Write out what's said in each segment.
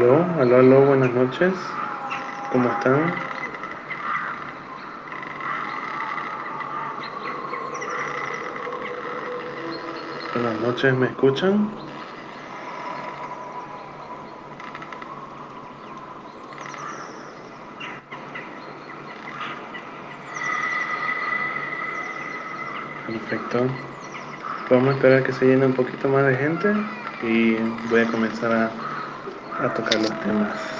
Aló, aló, aló, buenas noches. ¿Cómo están? Buenas noches, ¿me escuchan? Perfecto. Vamos a esperar que se llene un poquito más de gente y voy a comenzar a, a tocar los temas. Bueno, buenas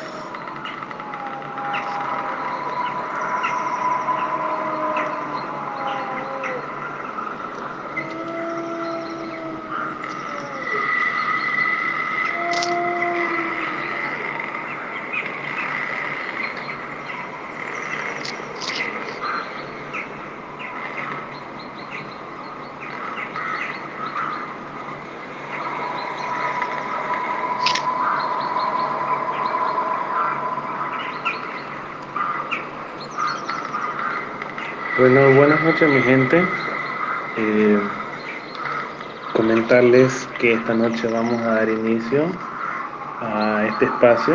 noches mi gente. Eh, comentarles que esta noche vamos a dar inicio a este espacio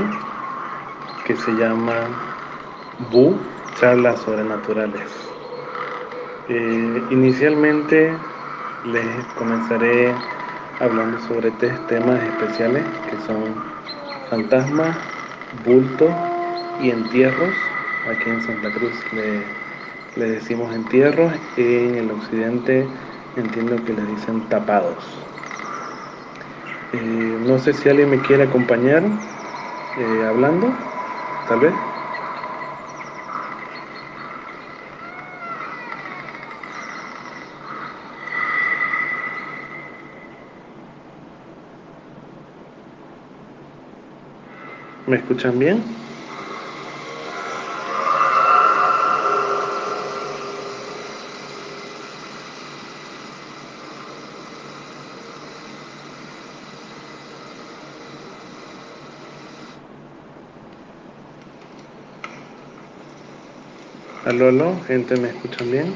que se llama BU, charlas sobrenaturales. Eh, inicialmente les comenzaré hablando sobre tres temas especiales que son fantasmas, bultos y entierros. Aquí en Santa Cruz le le decimos entierros, en el occidente entiendo que le dicen tapados. Eh, no sé si alguien me quiere acompañar eh, hablando, tal vez. ¿Me escuchan bien? Aló, aló, gente, ¿me escuchan bien?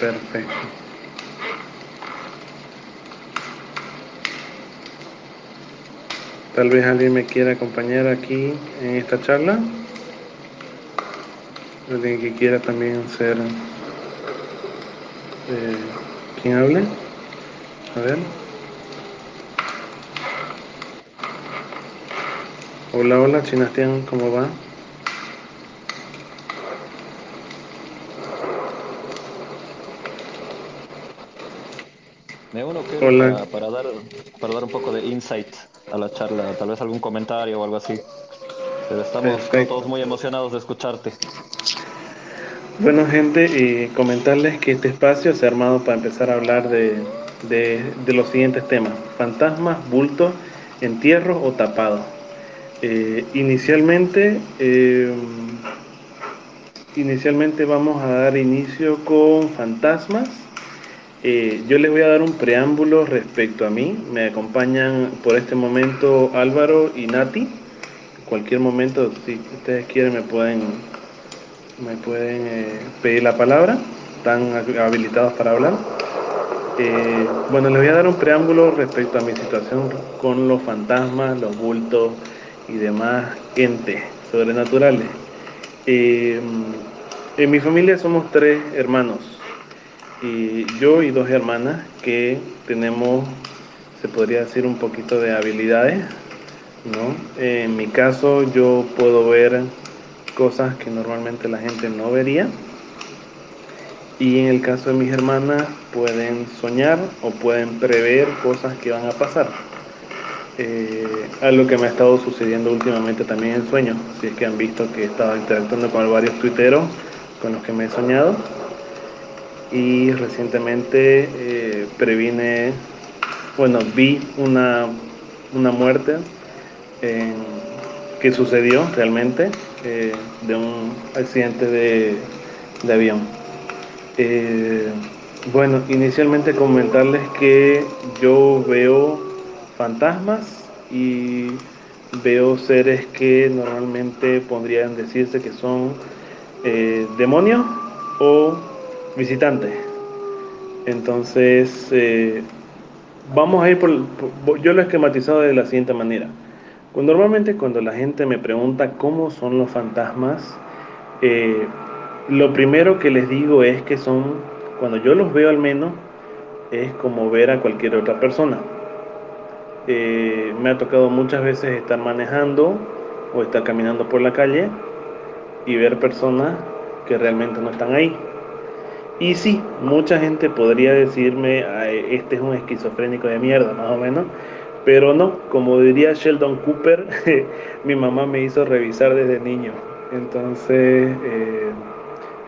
Perfecto. Tal vez alguien me quiera acompañar aquí en esta charla. Alguien que quiera también ser eh, quien hable. A ver. Hola, hola, Chinastian, ¿cómo va? Para, para, dar, para dar un poco de insight a la charla, tal vez algún comentario o algo así. Pero estamos, todos muy emocionados de escucharte. Bueno, gente, y comentarles que este espacio se ha armado para empezar a hablar de, de, de los siguientes temas: fantasmas, bultos, entierros o tapados. Eh, inicialmente, eh, inicialmente vamos a dar inicio con fantasmas eh, yo les voy a dar un preámbulo respecto a mí. Me acompañan por este momento Álvaro y Nati. Cualquier momento, si ustedes quieren, me pueden, me pueden eh, pedir la palabra. Están habilitados para hablar. Eh, bueno, les voy a dar un preámbulo respecto a mi situación con los fantasmas, los bultos y demás entes sobrenaturales. En mi familia somos tres hermanos y yo y dos hermanas que tenemos, se podría decir, un poquito de habilidades, ¿no? En mi caso yo puedo ver cosas que normalmente la gente no vería. Y en el caso de mis hermanas pueden soñar o pueden prever cosas que van a pasar. Eh, algo que me ha estado sucediendo últimamente también en sueños. Si es que han visto que he estado interactuando con varios tuiteros con los que me he soñado y recientemente eh, previne, bueno, vi una, una muerte que sucedió realmente eh, de un accidente de, de avión. Eh, bueno, inicialmente comentarles que yo veo fantasmas y veo seres que normalmente podrían decirse que son demonios o visitantes. Entonces, eh, vamos a ir por, Yo lo he esquematizado de la siguiente manera. Normalmente cuando la gente me pregunta cómo son los fantasmas, eh, lo primero que les digo es que son, cuando yo los veo al menos, es como ver a cualquier otra persona. Eh, me ha tocado muchas veces estar manejando o estar caminando por la calle y ver personas que realmente no están ahí. Y sí, mucha gente podría decirme, este es un esquizofrénico de mierda, más o menos, pero no, como diría Sheldon Cooper, mi mamá me hizo revisar desde niño. Entonces, eh,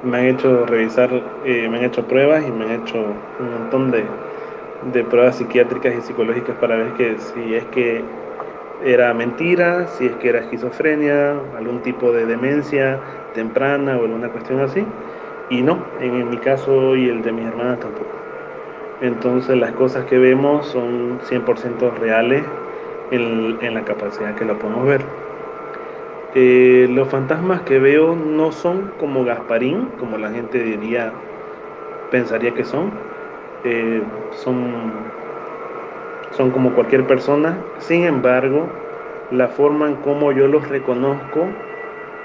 me han hecho revisar, eh, me han hecho pruebas y me han hecho un montón de, de pruebas psiquiátricas y psicológicas para ver que si es que era mentira, si es que era esquizofrenia, algún tipo de demencia temprana o alguna cuestión así. Y no, en, mi caso y el de mis hermanas tampoco. Entonces las cosas que vemos son 100% reales en, en, la capacidad que lo podemos ver. Eh, los fantasmas que veo no son como Gasparín, como la gente diría, pensaría que son. Eh, son son como cualquier persona, sin embargo, la forma en cómo yo los reconozco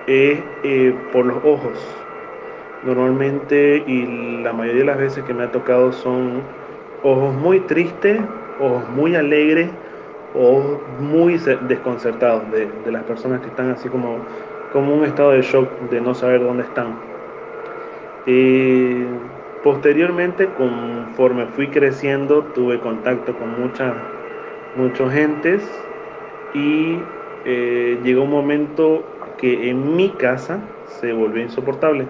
es eh, por los ojos. Normalmente y la mayoría de las veces que me ha tocado son ojos muy tristes, ojos muy alegres, ojos muy desconcertados de, de las personas que están así como, como un estado de shock de no saber dónde están. Eh, Posteriormente, conforme fui creciendo, tuve contacto con muchas muchas gentes y eh, llegó un momento que en mi casa se volvió insoportable.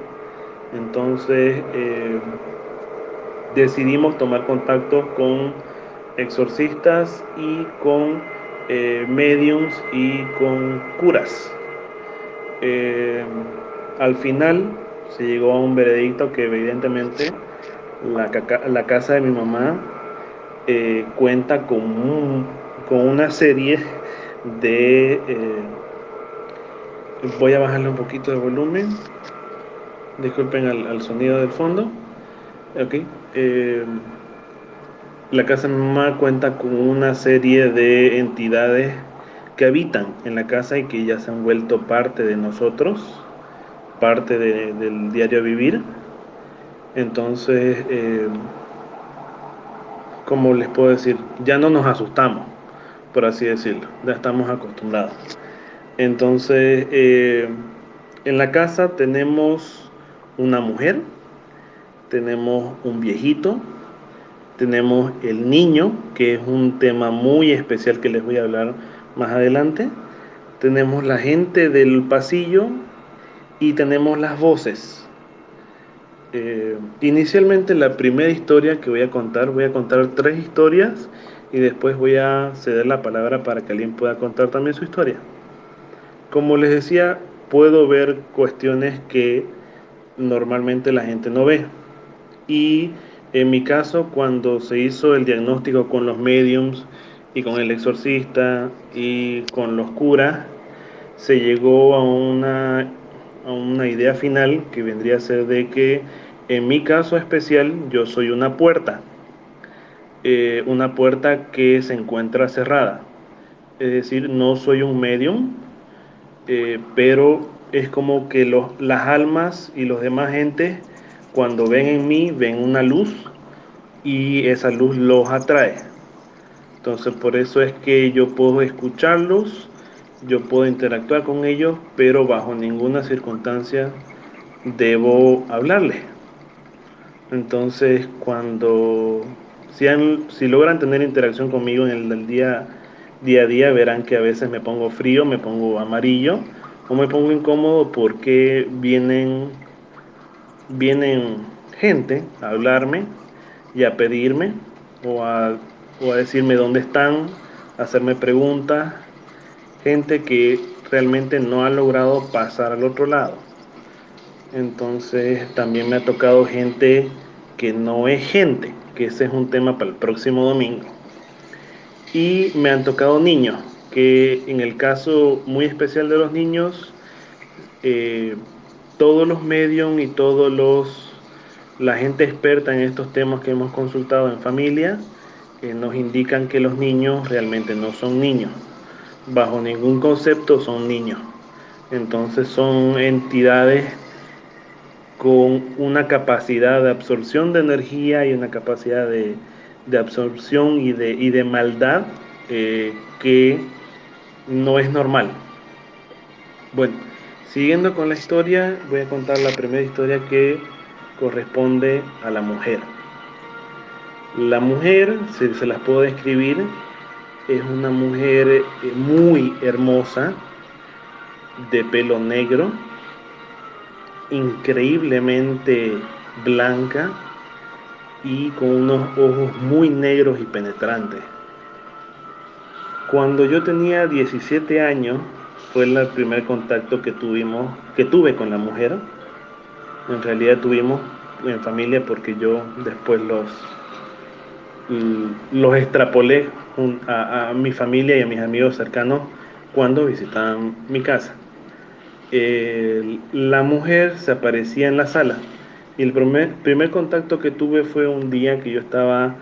Entonces eh, decidimos tomar contacto con exorcistas y con eh, mediums y con curas. al final se llegó a un veredicto que evidentemente la, casa de mi mamá eh, cuenta con, con una serie de... Eh, voy a bajarle un poquito de volumen. Disculpen al, sonido del fondo. Okay. Eh, la casa mamá cuenta con una serie de entidades que habitan en la casa y que ya se han vuelto parte de nosotros parte del diario vivir. Entonces, eh, como les puedo decir, ya no nos asustamos, por así decirlo, ya estamos acostumbrados. Entonces, eh, en la casa tenemos una mujer, tenemos un viejito, tenemos el niño, que es un tema muy especial que les voy a hablar más adelante. Tenemos la gente del pasillo, y tenemos las voces. Eh, inicialmente la primera historia que voy a contar, voy a contar tres historias y después voy a ceder la palabra para que alguien pueda contar también su historia. Como les decía, puedo ver cuestiones que normalmente la gente no ve. Y en mi caso, cuando se hizo el diagnóstico con los mediums y con el exorcista y con los curas, se llegó a una una idea final que vendría a ser de que en mi caso especial yo soy una puerta, eh, una puerta que se encuentra cerrada. Es decir, no soy un medium, eh, pero es como que las almas y los demás gentes cuando ven en mí ven una luz y esa luz los atrae. Entonces por eso es que yo puedo escucharlos yo puedo interactuar con ellos, pero bajo ninguna circunstancia debo hablarles. Entonces, cuando si, si logran tener interacción conmigo en el, día, día a día, verán que a veces me pongo frío, me pongo amarillo o me pongo incómodo porque vienen, vienen gente a hablarme y a pedirme o a, o a decirme dónde están, hacerme preguntas gente que realmente no ha logrado pasar al otro lado. Entonces también me ha tocado gente que no es gente, que ese es un tema para el próximo domingo. Y me han tocado niños, que en el caso muy especial de los niños, eh, todos los medios y todos los la gente experta en estos temas que hemos consultado en familia eh, nos indican que los niños realmente no son niños, bajo ningún concepto son niños. Entonces son entidades con una capacidad de absorción de energía y una capacidad de, absorción y de, y de maldad eh, que no es normal. Bueno, siguiendo con la historia, voy a contar la primera historia que corresponde a la mujer. La mujer, si se las puedo describir, es una mujer eh, muy hermosa, de pelo negro, increíblemente blanca y con unos ojos muy negros y penetrantes. Cuando yo tenía 17 años fue el primer contacto que tuvimos, que tuve con la mujer. En realidad tuvimos en familia porque yo después los los extrapolé a, mi familia y a mis amigos cercanos cuando visitaban mi casa la mujer se aparecía en la sala. Y el primer, primer contacto que tuve fue un día que yo estaba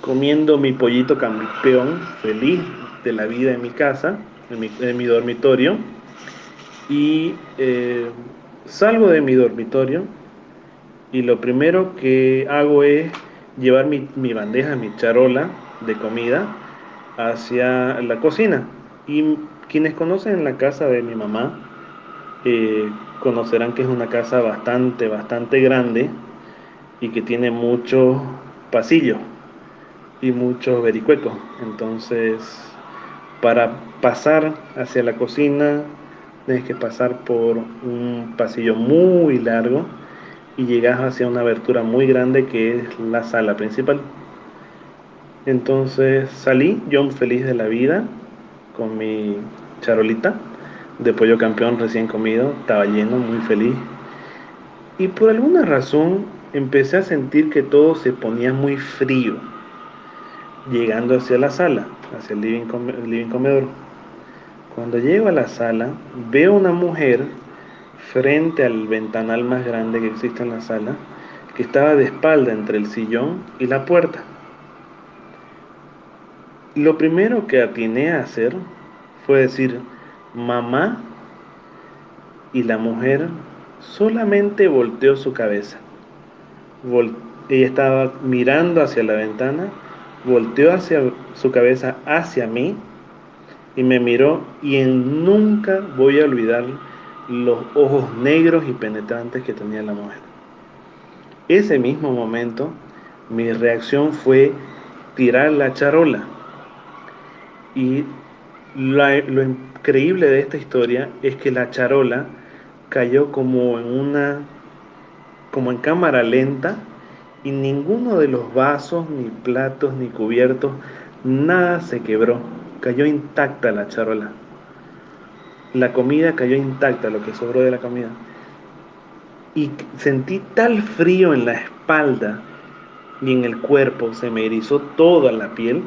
comiendo mi pollito campeón, feliz de la vida en mi casa, en mi, dormitorio. Y eh, salgo de mi dormitorio y lo primero que hago es llevar mi, mi bandeja, mi charola de comida hacia la cocina. Y quienes conocen la casa de mi mamá, eh, conocerán que es una casa bastante, bastante grande y que tiene muchos pasillos y muchos vericuecos. Entonces, para pasar hacia la cocina, tienes que pasar por un pasillo muy largo y llegas hacia una abertura muy grande que es la sala principal. Entonces salí, yo feliz de la vida, con mi charolita de pollo campeón recién comido, estaba lleno, muy feliz. Y por alguna razón empecé a sentir que todo se ponía muy frío, llegando hacia la sala, hacia el living, comedor. Cuando llego a la sala, veo una mujer frente al ventanal más grande que existe en la sala, que estaba de espalda entre el sillón y la puerta. Lo primero que atiné a hacer fue decir, mamá y la mujer solamente volteó su cabeza. ella estaba mirando hacia la ventana, volteó hacia su cabeza hacia mí y me miró y en nunca voy a olvidar los ojos negros y penetrantes que tenía la mujer. Ese mismo momento mi reacción fue tirar la charola y lo, increíble de esta historia es que la charola cayó como en una como en cámara lenta y ninguno de los vasos, ni platos, ni cubiertos, nada se quebró. Cayó intacta la charola. La comida cayó intacta, lo que sobró de la comida. Y sentí tal frío en la espalda y en el cuerpo, se me erizó toda la piel,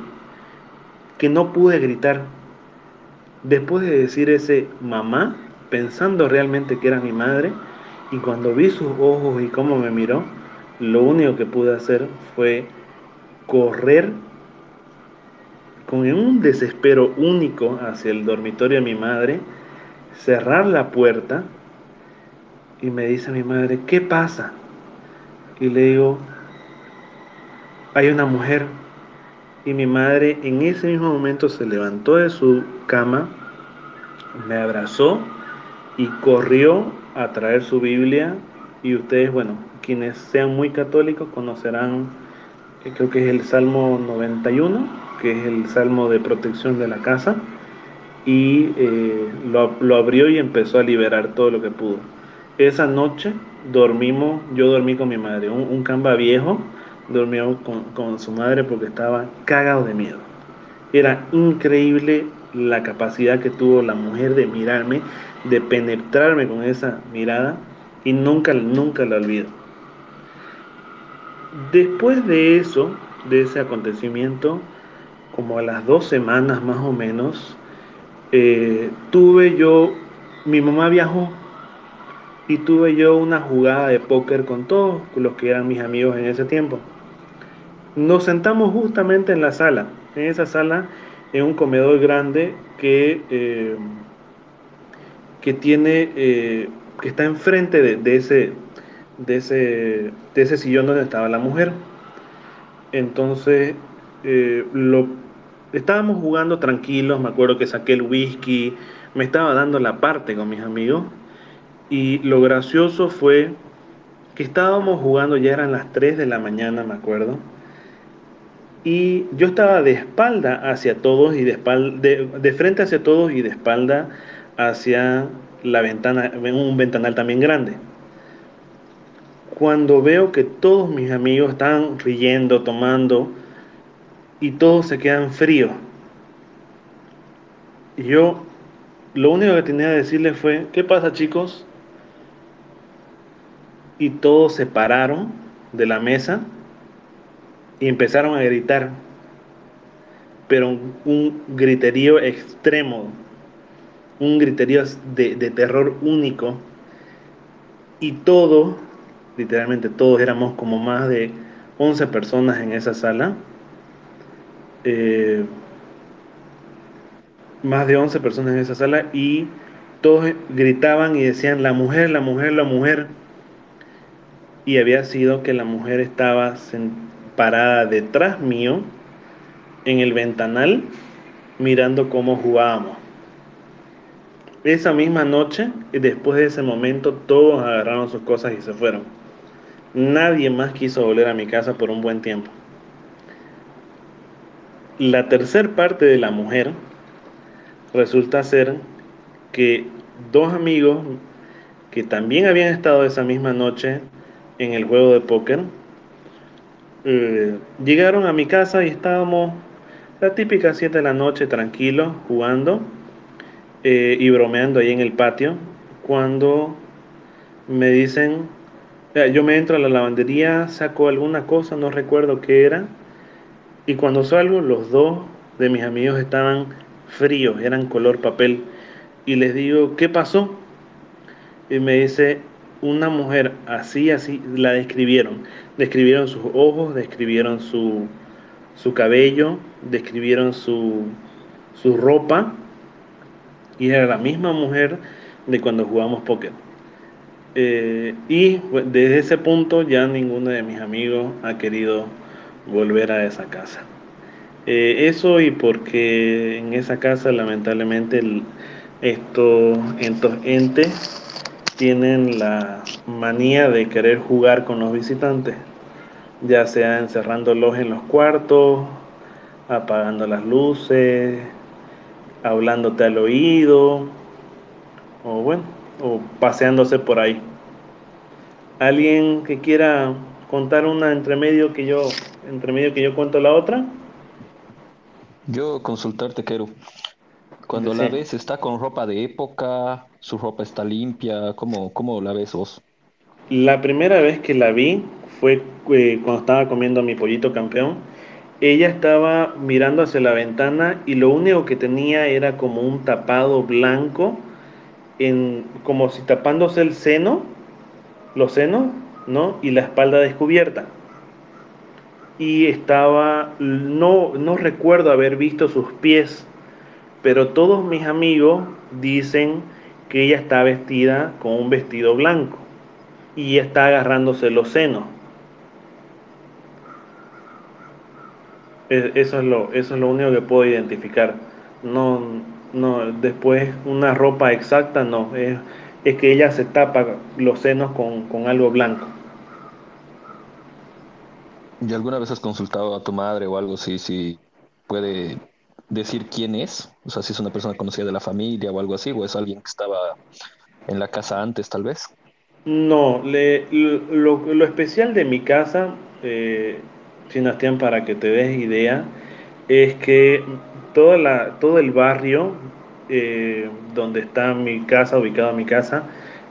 que no pude gritar Después de decir ese mamá, pensando realmente que era mi madre, y cuando vi sus ojos y cómo me miró, lo único que pude hacer fue correr con un desespero único hacia el dormitorio de mi madre, cerrar la puerta y me dice mi madre, ¿qué pasa? Y le digo, hay una mujer y mi madre en ese mismo momento se levantó de su cama, me abrazó y corrió a traer su Biblia. Y ustedes, bueno, quienes sean muy católicos conocerán, que creo que es el Salmo 91, que es el Salmo de protección de la casa. Y eh, lo, abrió y empezó a liberar todo lo que pudo. Esa noche dormimos, yo dormí con mi madre, un, un camba viejo, durmió con, su madre porque estaba cagado de miedo. Era increíble la capacidad que tuvo la mujer de mirarme, de penetrarme con esa mirada y nunca, nunca la olvido. Después de eso, de ese acontecimiento, como a las dos semanas más o menos, eh, tuve yo, mi mamá viajó y tuve yo una jugada de póker con todos los que eran mis amigos en ese tiempo. Nos sentamos justamente en la sala. En esa sala en un comedor grande que, eh, que tiene, eh, que está enfrente de, de, ese, de, ese, de ese sillón donde estaba la mujer. Entonces, eh, lo, estábamos jugando tranquilos, me acuerdo que saqué el whisky, me estaba dando la parte con mis amigos y lo gracioso fue que estábamos jugando, ya eran las 3 de la mañana, me acuerdo, y yo estaba de espalda hacia todos y de, espalda, de, de frente hacia todos y de espalda hacia la ventana, un ventanal también grande. Cuando veo que todos mis amigos están riendo, tomando, y todos se quedan fríos. Y yo lo único que tenía que decirles fue, ¿qué pasa chicos? Y todos se pararon de la mesa y empezaron a gritar, pero un, griterío extremo, un griterío de, terror único, y todos, literalmente todos éramos como más de 11 personas en esa sala, eh, más de 11 personas en esa sala, y todos gritaban y decían, la mujer, la mujer, la mujer, y había sido que la mujer estaba parada detrás mío en el ventanal mirando cómo jugábamos. Esa misma noche, después de ese momento, todos agarraron sus cosas y se fueron. Nadie más quiso volver a mi casa por un buen tiempo. La tercer parte de la mujer resulta ser que dos amigos que también habían estado esa misma noche en el juego de póker eh, llegaron a mi casa y estábamos la típica 7 de la noche tranquilos, jugando eh, y bromeando ahí en el patio, cuando me dicen, yo me entro a la lavandería, saco alguna cosa, no recuerdo qué era, y cuando salgo los dos de mis amigos estaban fríos, eran color papel, y les digo, ¿qué pasó? Y me dice, una mujer así, así, la describieron. Describieron sus ojos, describieron su, su cabello, describieron su, su ropa. Y era la misma mujer de cuando jugamos póker. Eh, y desde ese punto ya ninguno de mis amigos ha querido volver a esa casa. Eh, eso y porque en esa casa lamentablemente estos entes tienen la manía de querer jugar con los visitantes, ya sea encerrándolos en los cuartos, apagando las luces, hablándote al oído, o bueno, o paseándose por ahí. ¿Alguien que quiera contar una entre medio que yo, entre medio que yo cuento la otra? Yo consultarte quiero. Cuando la ves, ¿está con ropa de época? ¿Su ropa está limpia? ¿Cómo, cómo la ves vos? La primera vez que la vi fue eh, cuando estaba comiendo mi pollito campeón. Ella estaba mirando hacia la ventana y lo único que tenía era como un tapado blanco, en, como si tapándose el seno, los senos, ¿no? Y la espalda descubierta. Y estaba, no, no recuerdo haber visto sus pies pero todos mis amigos dicen que ella está vestida con un vestido blanco y está agarrándose los senos. Eso es lo, eso es lo único que puedo identificar. No, no, después una ropa exacta no, es, es que ella se tapa los senos con, con algo blanco. ¿Y alguna vez has consultado a tu madre o algo si, si puede decir quién es? O sea, si es una persona conocida de la familia o algo así, o es alguien que estaba en la casa antes, tal vez. No, le, lo, lo, especial de mi casa, eh, Sebastián, para que te des idea, es que toda la, todo el barrio eh, donde está mi casa, ubicada mi casa,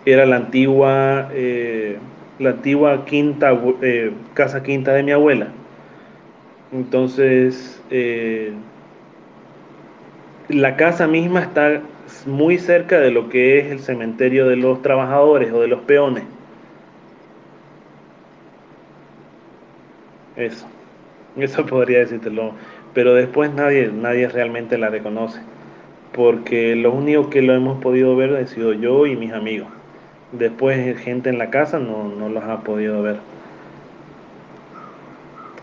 era la antigua, eh, la antigua quinta, eh, casa quinta de mi abuela. Entonces, la casa misma está muy cerca de lo que es el cementerio de los trabajadores o de los peones. Eso, eso podría decírtelo. pero después nadie, nadie realmente la reconoce, porque lo único que lo hemos podido ver ha sido yo y mis amigos. Después gente en la casa no, no los ha podido ver.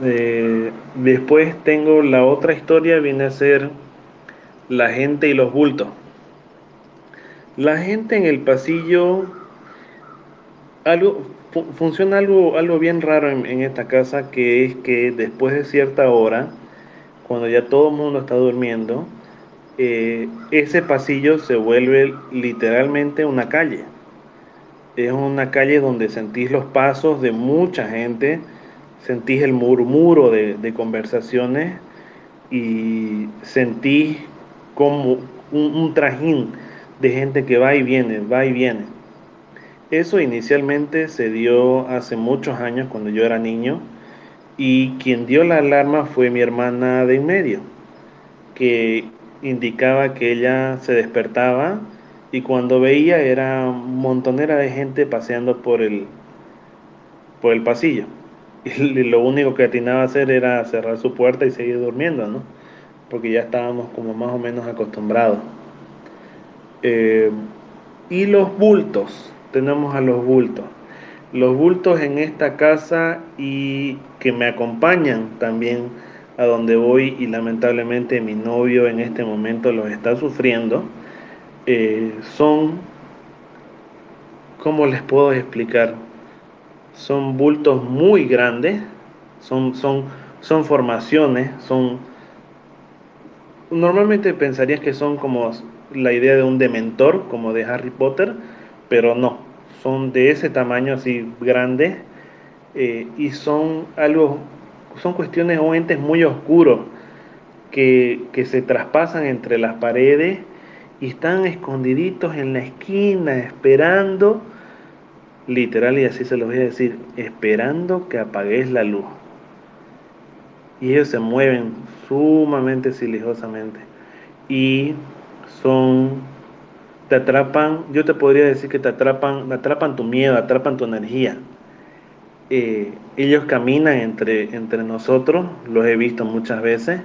Eh, después tengo la otra historia, viene a ser la gente y los bultos. La gente en el pasillo, algo, funciona algo, algo bien raro en, esta casa, que es que después de cierta hora, cuando ya todo el mundo está durmiendo, eh, ese pasillo se vuelve literalmente una calle. Es una calle donde sentís los pasos de mucha gente, sentís el murmuro de, conversaciones y sentís como un, trajín de gente que va y viene, va y viene. Eso inicialmente se dio hace muchos años cuando yo era niño y quien dio la alarma fue mi hermana de en medio, que indicaba que ella se despertaba y cuando veía era montonera de gente paseando por el, por el pasillo. Y lo único que atinaba a hacer era cerrar su puerta y seguir durmiendo, ¿no? Porque ya estábamos como más o menos acostumbrados. Eh, y los bultos, tenemos a los bultos. Los bultos en esta casa y que me acompañan también a donde voy y lamentablemente mi novio en este momento los está sufriendo, eh, son, ¿cómo les puedo explicar? son bultos muy grandes, son, son, son formaciones, son... Normalmente pensarías que son como la idea de un dementor, como de Harry Potter, pero no, son de ese tamaño así grande eh, y son algo, son cuestiones o entes muy oscuros que, que se traspasan entre las paredes y están escondiditos en la esquina esperando literal y así se los voy a decir, esperando que apagues la luz. Y ellos se mueven sumamente silenciosamente y son, te atrapan, yo te podría decir que te atrapan, atrapan tu miedo, atrapan tu energía. Eh, ellos caminan entre, entre nosotros, los he visto muchas veces,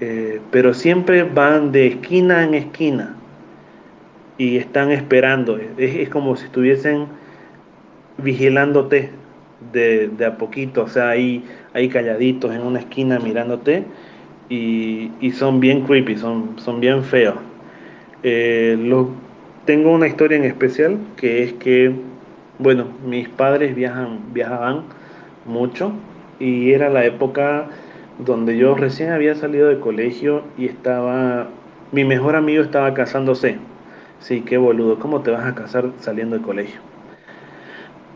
eh, pero siempre van de esquina en esquina y están esperando. Es, es como si estuviesen vigilándote de, a poquito, o sea, ahí, ahí calladitos en una esquina mirándote y, son bien creepy, son, son bien feos. Eh, tengo una historia en especial que es que, bueno, mis padres viajan, viajaban mucho y era la época donde yo recién había salido de colegio y estaba, mi mejor amigo estaba casándose. Sí, qué boludo, ¿cómo te vas a casar saliendo de colegio?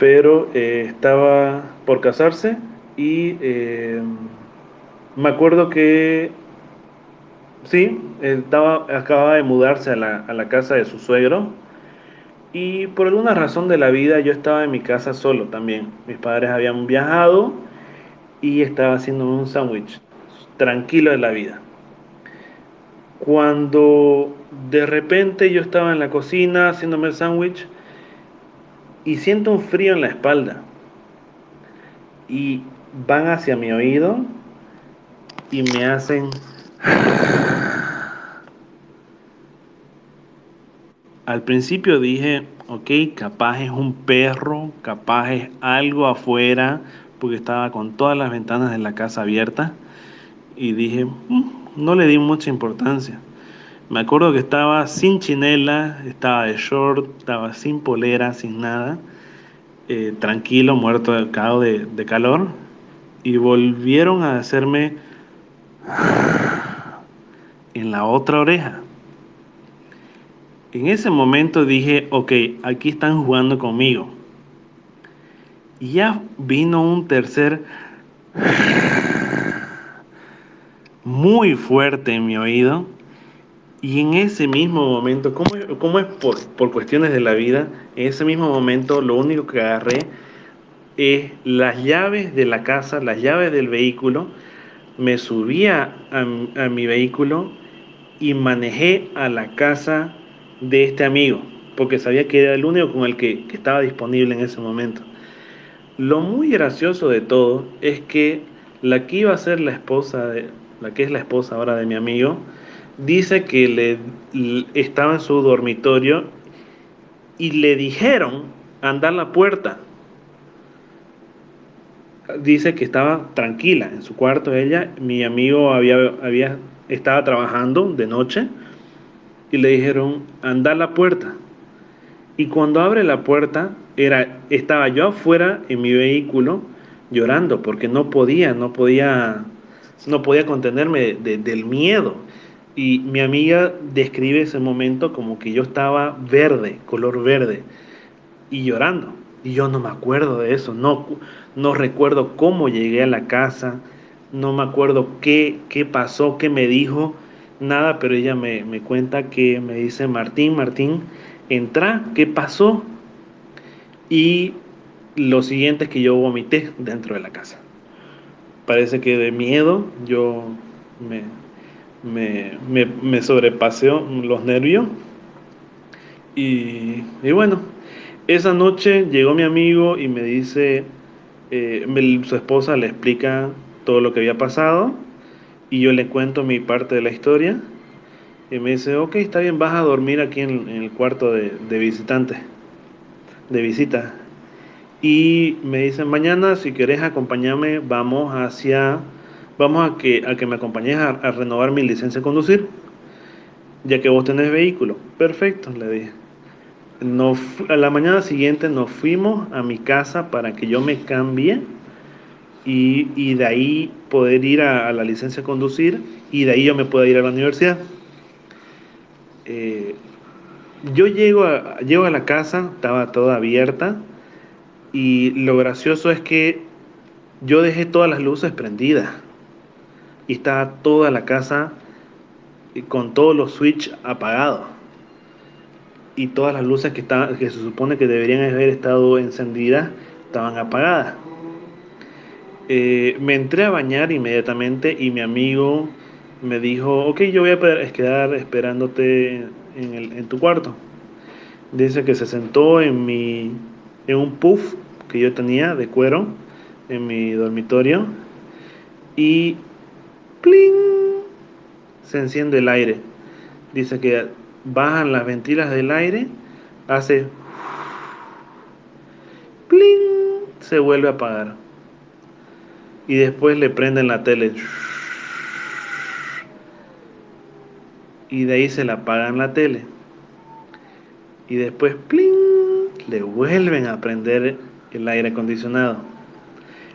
pero eh, estaba por casarse y eh, me acuerdo que sí, estaba, acababa de mudarse a la, a la casa de su suegro y por alguna razón de la vida yo estaba en mi casa solo también. Mis padres habían viajado y estaba haciendo un sándwich, tranquilo de la vida. Cuando de repente yo estaba en la cocina haciéndome el sándwich, y siento un frío en la espalda. Y van hacia mi oído y me hacen... Al principio dije, ok, capaz es un perro, capaz es algo afuera, porque estaba con todas las ventanas de la casa abiertas. Y dije, mm, no le di mucha importancia. Me acuerdo que estaba sin chinela, estaba de short, estaba sin polera, sin nada, eh, tranquilo, muerto de, de, de calor, y volvieron a hacerme en la otra oreja. En ese momento dije, ok, aquí están jugando conmigo. Y ya vino un tercer muy fuerte en mi oído y en ese mismo momento, ¿cómo, es por, por, cuestiones de la vida? En ese mismo momento lo único que agarré es las llaves de la casa, las llaves del vehículo, me subía a, a mi vehículo y manejé a la casa de este amigo, porque sabía que era el único con el que, que estaba disponible en ese momento. Lo muy gracioso de todo es que la que iba a ser la esposa de, la que es la esposa ahora de mi amigo, dice que le, estaba en su dormitorio y le dijeron andar la puerta. Dice que estaba tranquila en su cuarto ella, mi amigo había, había, estaba trabajando de noche y le dijeron andar la puerta. Y cuando abre la puerta, era, estaba yo afuera en mi vehículo llorando porque no podía, no podía, no podía contenerme del miedo. Y mi amiga describe ese momento como que yo estaba verde, color verde, y llorando. Y yo no me acuerdo de eso, no, no recuerdo cómo llegué a la casa, no me acuerdo qué, qué pasó, qué me dijo, nada, pero ella me, me cuenta que me dice, Martín, Martín, entra, ¿qué pasó? Y lo siguiente es que yo vomité dentro de la casa. Parece que de miedo yo me, me, me, me sobrepaseó los nervios. Y, y, bueno, esa noche llegó mi amigo y me dice, eh, su esposa le explica todo lo que había pasado y yo le cuento mi parte de la historia. Y me dice, ok, está bien, vas a dormir aquí en, el cuarto de, de visitante, de visita. Y me dicen, mañana si querés acompañarme, vamos hacia vamos a que, a que me acompañes a, a, renovar mi licencia de conducir, ya que vos tenés vehículo. Perfecto, le dije. Nos, a la mañana siguiente nos fuimos a mi casa para que yo me cambie y, de ahí poder ir a, a, la licencia de conducir y de ahí yo me pueda ir a la universidad. Eh, yo llego a, llego a la casa, estaba toda abierta y lo gracioso es que yo dejé todas las luces prendidas y estaba toda la casa con todos los switches apagados y todas las luces que, estaban, que se supone que deberían haber estado encendidas estaban apagadas. Eh, me entré a bañar inmediatamente y mi amigo me dijo, ok, yo voy a quedar esperándote en, el, en tu cuarto. Dice que se sentó en, mi, en un puff que yo tenía de cuero en mi dormitorio y ¡Pling! Se enciende el aire. Dice que bajan las ventilas del aire, hace ¡Pling! Se vuelve a apagar. Y después le prenden la tele. Y de ahí se la apagan la tele. Y después ¡Pling! Le vuelven a prender el aire acondicionado.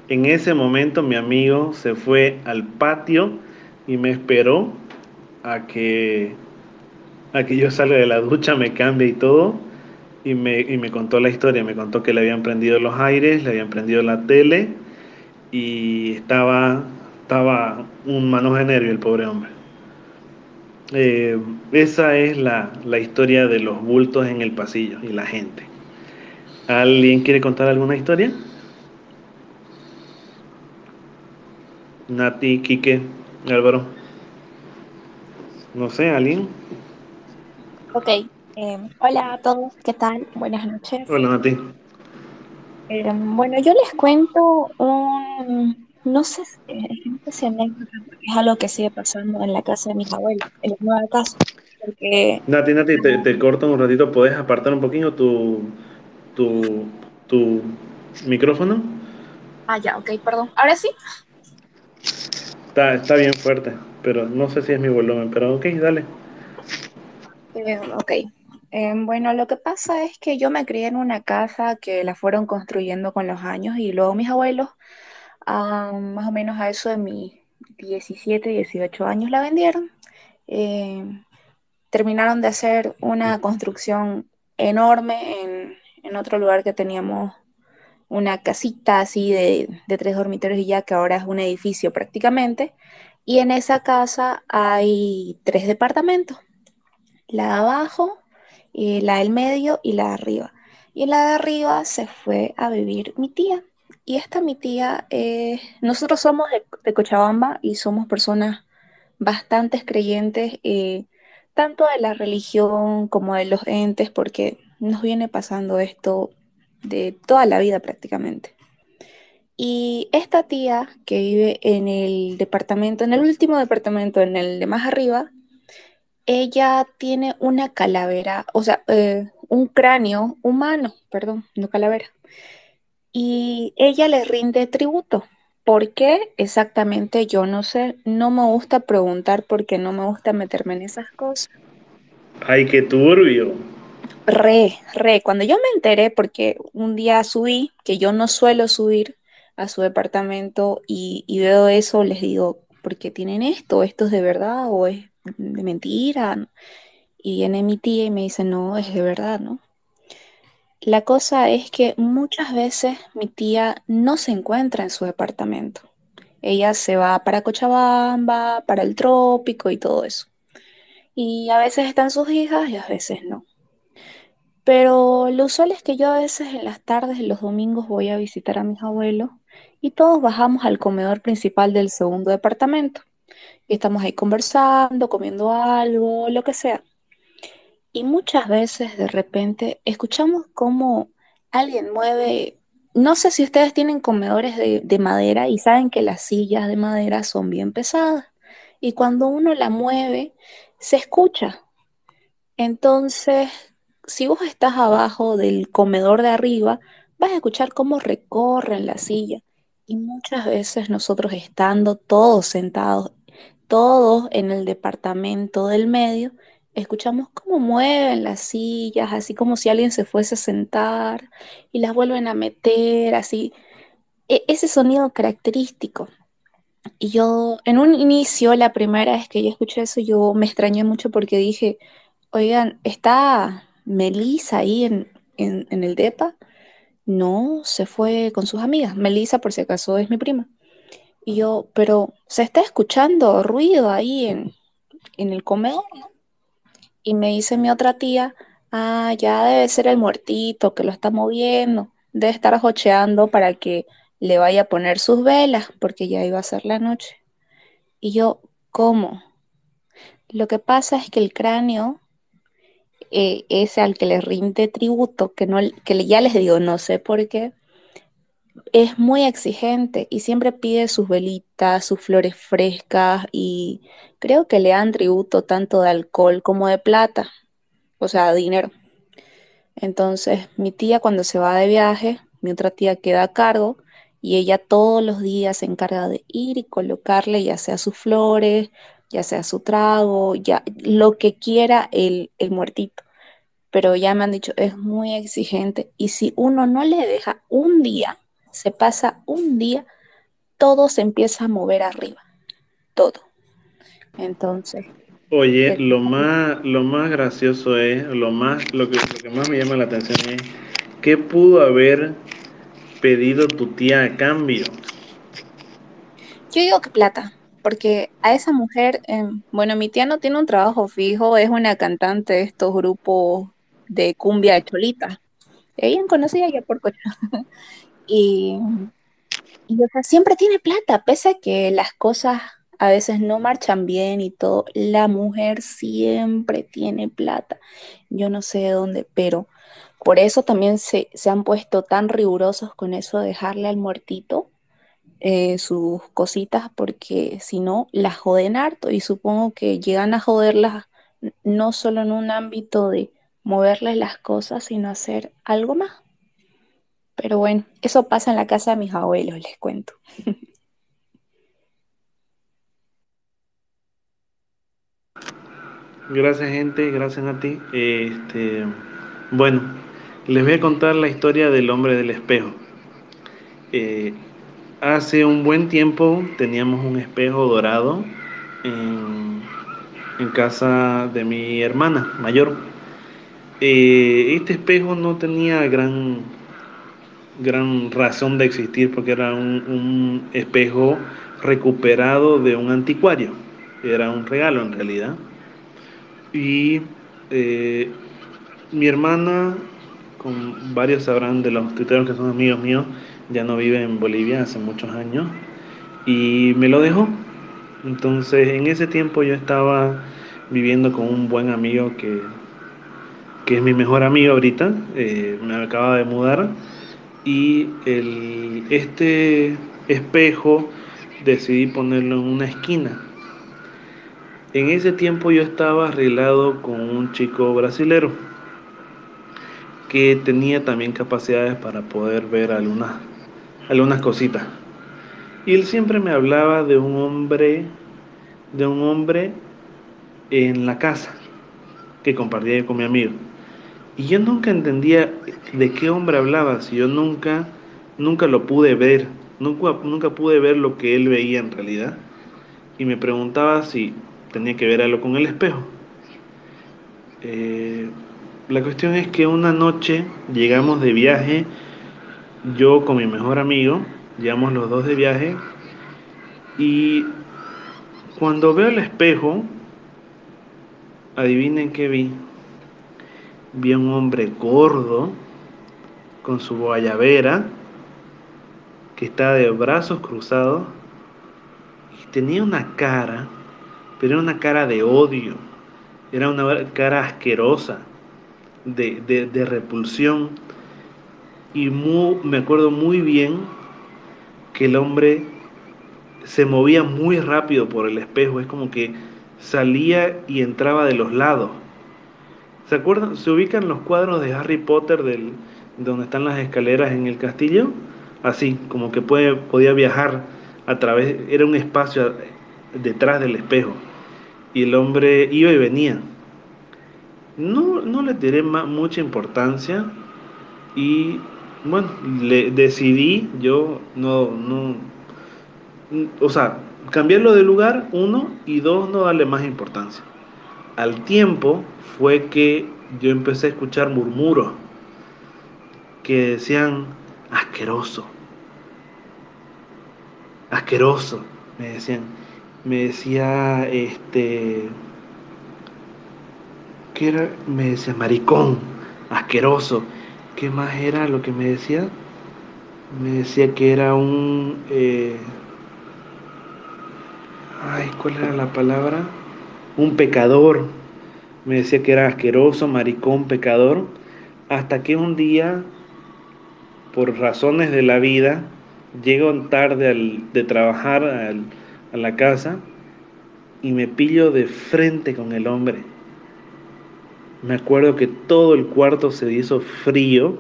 En ese momento mi amigo se fue al patio y me esperó a que, a que yo salga de la ducha, me cambie y todo. Y me, y me contó la historia, me contó que le habían prendido los aires, le habían prendido la tele y estaba, estaba un manojo de nervio el pobre hombre. Eh, esa es la, la historia de los bultos en el pasillo y la gente. ¿Alguien quiere contar alguna historia? Nati, Quique, Álvaro. No sé, ¿alguien? Ok. Eh, hola a todos, ¿qué tal? Buenas noches. Hola, Nati. Eh, bueno, yo les cuento un, no sé, eh, sé anécdota, porque es algo que sigue pasando en la casa de mis abuelos, en la nueva casa. Porque... Nati, Nati, te, te corto un ratito, ¿puedes apartar un poquito tu, tu, tu micrófono? Ah, ya, ok, perdón. ¿Ahora sí? Está, está bien fuerte, pero no sé si es mi volumen, pero ok, dale. Eh, ok. Eh, bueno, lo que pasa es que yo me crié en una casa que la fueron construyendo con los años y luego mis abuelos, más o menos a eso de mis 17, 18 años, la vendieron. Eh, terminaron de hacer una construcción enorme en, en otro lugar que teníamos una casita así de, de, tres dormitorios y ya que ahora es un edificio prácticamente. Y en esa casa hay tres departamentos, la de abajo, y la del medio y la de arriba. Y en la de arriba se fue a vivir mi tía. Y esta mi tía, eh, nosotros somos de, Cochabamba y somos personas bastante creyentes, eh, tanto de la religión como de los entes, porque nos viene pasando esto de toda la vida prácticamente. Y esta tía que vive en el departamento, en el último departamento, en el de más arriba, ella tiene una calavera, o sea, eh, un cráneo humano, perdón, no calavera. Y ella le rinde tributo. ¿Por qué? Exactamente, yo no sé. No me gusta preguntar porque no me gusta meterme en esas cosas. Ay, qué turbio. Re, re. Cuando yo me enteré, porque un día subí, que yo no suelo subir a su departamento y, y veo eso, les digo, ¿por qué tienen esto? ¿Esto es de verdad o es de mentira? Y viene mi tía y me dice, no, es de verdad, ¿no? La cosa es que muchas veces mi tía no se encuentra en su departamento. Ella se va para Cochabamba, para el trópico y todo eso. Y a veces están sus hijas y a veces no. Pero lo usual es que yo a veces en las tardes, en los domingos, voy a visitar a mis abuelos y todos bajamos al comedor principal del segundo departamento. Y estamos ahí conversando, comiendo algo, lo que sea. Y muchas veces de repente escuchamos cómo alguien mueve, no sé si ustedes tienen comedores de, de madera y saben que las sillas de madera son bien pesadas. Y cuando uno la mueve, se escucha. Entonces, si vos estás abajo del comedor de arriba, vas a escuchar cómo recorren la silla. Y muchas veces nosotros estando todos sentados, todos en el departamento del medio, escuchamos cómo mueven las sillas, así como si alguien se fuese a sentar y las vuelven a meter, así. E- ese sonido característico. Y yo, en un inicio, la primera vez que yo escuché eso, yo me extrañé mucho porque dije, oigan, ¿está Melissa ahí en, en, en el DEPA? No, se fue con sus amigas. Melissa, por si acaso, es mi prima. Y yo, pero se está escuchando ruido ahí en, en el comedor, ¿no? Y me dice mi otra tía, ah, ya debe ser el muertito que lo está moviendo, debe estar jocheando para que le vaya a poner sus velas, porque ya iba a ser la noche. Y yo, ¿cómo? Lo que pasa es que el cráneo, eh, ese al que le rinde tributo, que, no, que ya les digo, no sé por qué, es muy exigente y siempre pide sus velitas, sus flores frescas y creo que le dan tributo tanto de alcohol como de plata, o sea, dinero. Entonces, mi tía cuando se va de viaje, mi otra tía queda a cargo y ella todos los días se encarga de ir y colocarle ya sea sus flores, ya sea su trago, ya lo que quiera el, el muertito. Pero ya me han dicho, es muy exigente y si uno no le deja un día, se pasa un día, todo se empieza a mover arriba, todo. Entonces, Oye, el lo más, lo más gracioso es, lo más, lo que, lo que más me llama la atención es, ¿qué pudo haber pedido tu tía a cambio? Yo digo que plata, porque a esa mujer, eh, bueno, mi tía no tiene un trabajo fijo, es una cantante de estos grupos de cumbia de cholita. Ella es conocida ya por Cocha. Y, o sea, siempre tiene plata, pese a que las cosas a veces no marchan bien y todo, la mujer siempre tiene plata. Yo no sé de dónde, pero por eso también se, se han puesto tan rigurosos con eso de dejarle al muertito eh, sus cositas porque si no las joden harto y supongo que llegan a joderlas no solo en un ámbito de moverles las cosas, sino hacer algo más. Pero bueno, eso pasa en la casa de mis abuelos, les cuento. Gracias, gente, gracias a ti. Este, bueno, les voy a contar la historia del hombre del espejo. Eh, hace un buen tiempo teníamos un espejo dorado en, casa de mi hermana mayor. Eh, este espejo no tenía gran, gran razón de existir porque era un, un espejo recuperado de un anticuario. Era un regalo en realidad. Y eh, mi hermana, con varios sabrán de los tuiteros que son amigos míos, ya no vive en Bolivia hace muchos años y me lo dejó. Entonces en ese tiempo yo estaba viviendo con un buen amigo que, que es mi mejor amigo ahorita, eh, me acaba de mudar y este espejo decidí ponerlo en una esquina. En ese tiempo yo estaba arreglado con un chico brasilero que tenía también capacidades para poder ver algunas, algunas cositas. Y él siempre me hablaba de un hombre, de un hombre en la casa que compartía con mi amigo. Y yo nunca entendía de qué hombre hablaba, si yo nunca, nunca lo pude ver, nunca, nunca pude ver lo que él veía en realidad. Y me preguntaba si tenía que ver algo con el espejo. Eh, la cuestión es que una noche llegamos de viaje, yo con mi mejor amigo, llegamos los dos de viaje, y cuando veo el espejo, adivinen qué vi vi a un hombre gordo con su guayabera que estaba de brazos cruzados y tenía una cara, pero era una cara de odio, era una cara asquerosa, de, repulsión. Y me acuerdo muy bien que el hombre se movía muy rápido por el espejo, es como que salía y entraba de los lados ¿Se acuerdan? ¿Se ubican los cuadros de Harry Potter del, donde están las escaleras en el castillo? Así, como que puede, podía viajar a través, era un espacio detrás del espejo. Y el hombre iba y venía. No, no le tiré mucha importancia y bueno, le decidí yo no, no, o sea, cambiarlo de lugar, uno, y dos, no darle más importancia. Al tiempo, fue que yo empecé a escuchar murmuros que decían asqueroso, asqueroso, me decían, me decía este, ¿qué era? Me decía maricón, asqueroso, ¿qué más era lo que me decía? Me decía que era un, eh, ay, ¿cuál era la palabra? Un pecador, me decía que era asqueroso, maricón, pecador, hasta que un día, por razones de la vida, llego tarde de trabajar a la casa y me pillo de frente con el hombre. Me acuerdo que todo el cuarto se hizo frío,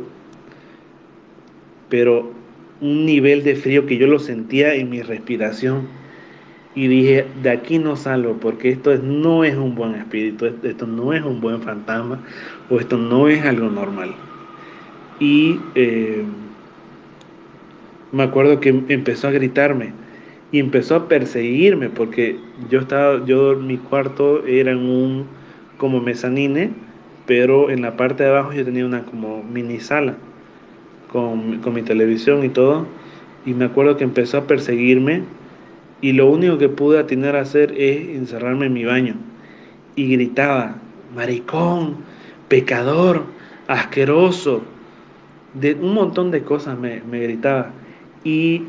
pero un nivel de frío que yo lo sentía en mi respiración y dije, de aquí no salgo porque esto no es un buen espíritu, esto no es un buen fantasma o esto no es algo normal. Y eh, me acuerdo que empezó a gritarme y empezó a perseguirme porque yo estaba, yo mi cuarto era en un como mezanine, pero en la parte de abajo yo tenía una como mini sala con, con mi televisión y todo. Y me acuerdo que empezó a perseguirme y lo único que pude atinar a hacer es encerrarme en mi baño. Y gritaba, maricón, pecador, asqueroso, de un montón de cosas me, me gritaba. Y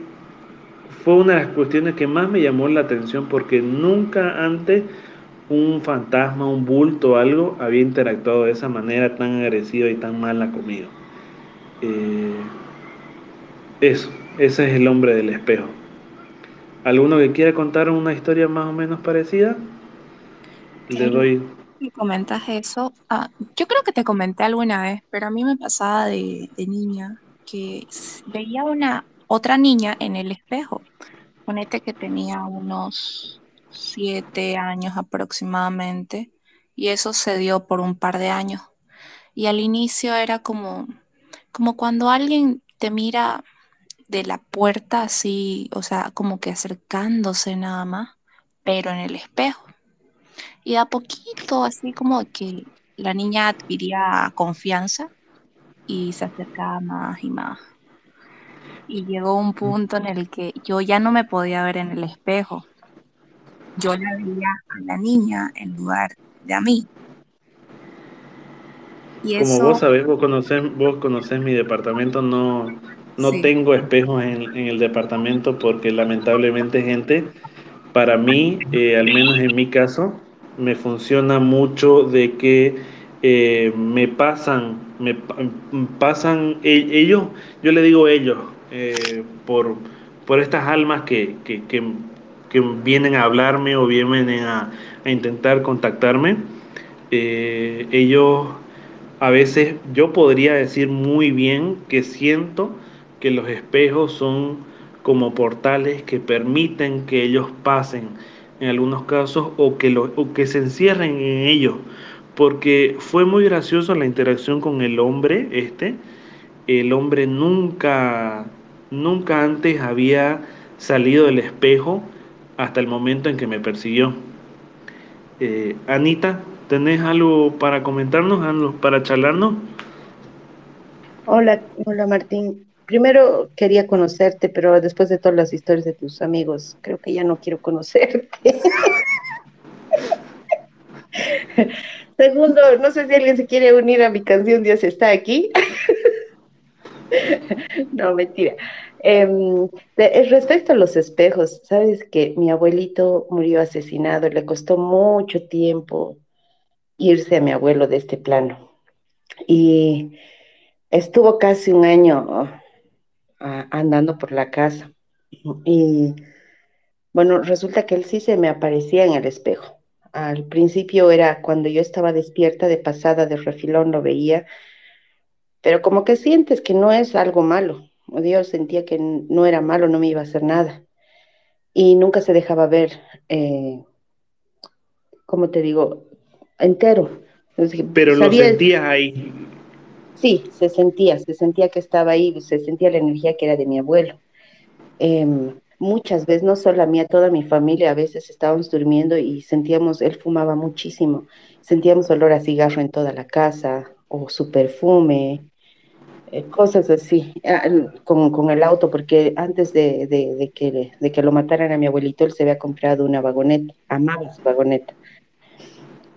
fue una de las cuestiones que más me llamó la atención porque nunca antes un fantasma, un bulto o algo había interactuado de esa manera tan agresiva y tan mala conmigo. Eh, eso, ese es el hombre del espejo. ¿Alguno que quiera contar una historia más o menos parecida? Le doy. Y comentas eso. Ah, yo creo que te comenté alguna vez, pero a mí me pasaba de, niña que veía una otra niña en el espejo. Ponete que tenía unos siete años aproximadamente, y eso se dio por un par de años. Y al inicio era como, como cuando alguien te mira de la puerta así, o sea, como que acercándose nada más, pero en el espejo. Y a poquito, así como que la niña adquiría confianza y se acercaba más y más. Y llegó un punto en el que yo ya no me podía ver en el espejo. Yo la veía a la niña en lugar de a mí. Y Como vos sabés, vos conocés, vos conocés mi departamento, no, no tengo espejos en, el departamento porque lamentablemente, gente, para mí, eh, al menos en mi caso, me funciona mucho de que eh, me pasan me pasan e, ellos, yo le digo ellos, eh, por, por estas almas que, que, que, que, vienen a hablarme o vienen a, a intentar contactarme, eh, ellos a veces yo podría decir muy bien que siento que los espejos son como portales que permiten que ellos pasen en algunos casos o que, lo, o que se encierren en ellos porque fue muy gracioso la interacción con el hombre este. El hombre nunca, nunca antes había salido del espejo hasta el momento en que me persiguió. Eh, Anita, ¿tenés algo para comentarnos, para charlarnos? Hola, hola Martín. Primero quería conocerte, pero después de todas las historias de tus amigos, creo que ya no quiero conocerte. Segundo, no sé si alguien se quiere unir a mi canción Dios está aquí. no, mentira. Eh, respecto a los espejos, sabes que mi abuelito murió asesinado, le costó mucho tiempo irse a mi abuelo de este plano. Y estuvo casi un año andando por la casa. Y bueno, resulta que él sí se me aparecía en el espejo al principio era cuando yo estaba despierta de pasada de refilón, lo veía, pero como que sientes que no es algo malo. Dios sentía que no era malo, no me iba a hacer nada. Y nunca se dejaba ver, eh, ¿cómo te digo? Entero. pero lo sentías ahí. Sí, se sentía, se sentía que estaba ahí, se sentía la energía que era de mi abuelo. Eh, muchas veces, no solo a mí, a toda mi familia, a veces estábamos durmiendo y sentíamos, él fumaba muchísimo, sentíamos olor a cigarro en toda la casa o su perfume, eh, cosas así, con, con, el auto, porque antes de, de, de, que, de que lo mataran a mi abuelito, él se había comprado una vagoneta, amaba su vagoneta.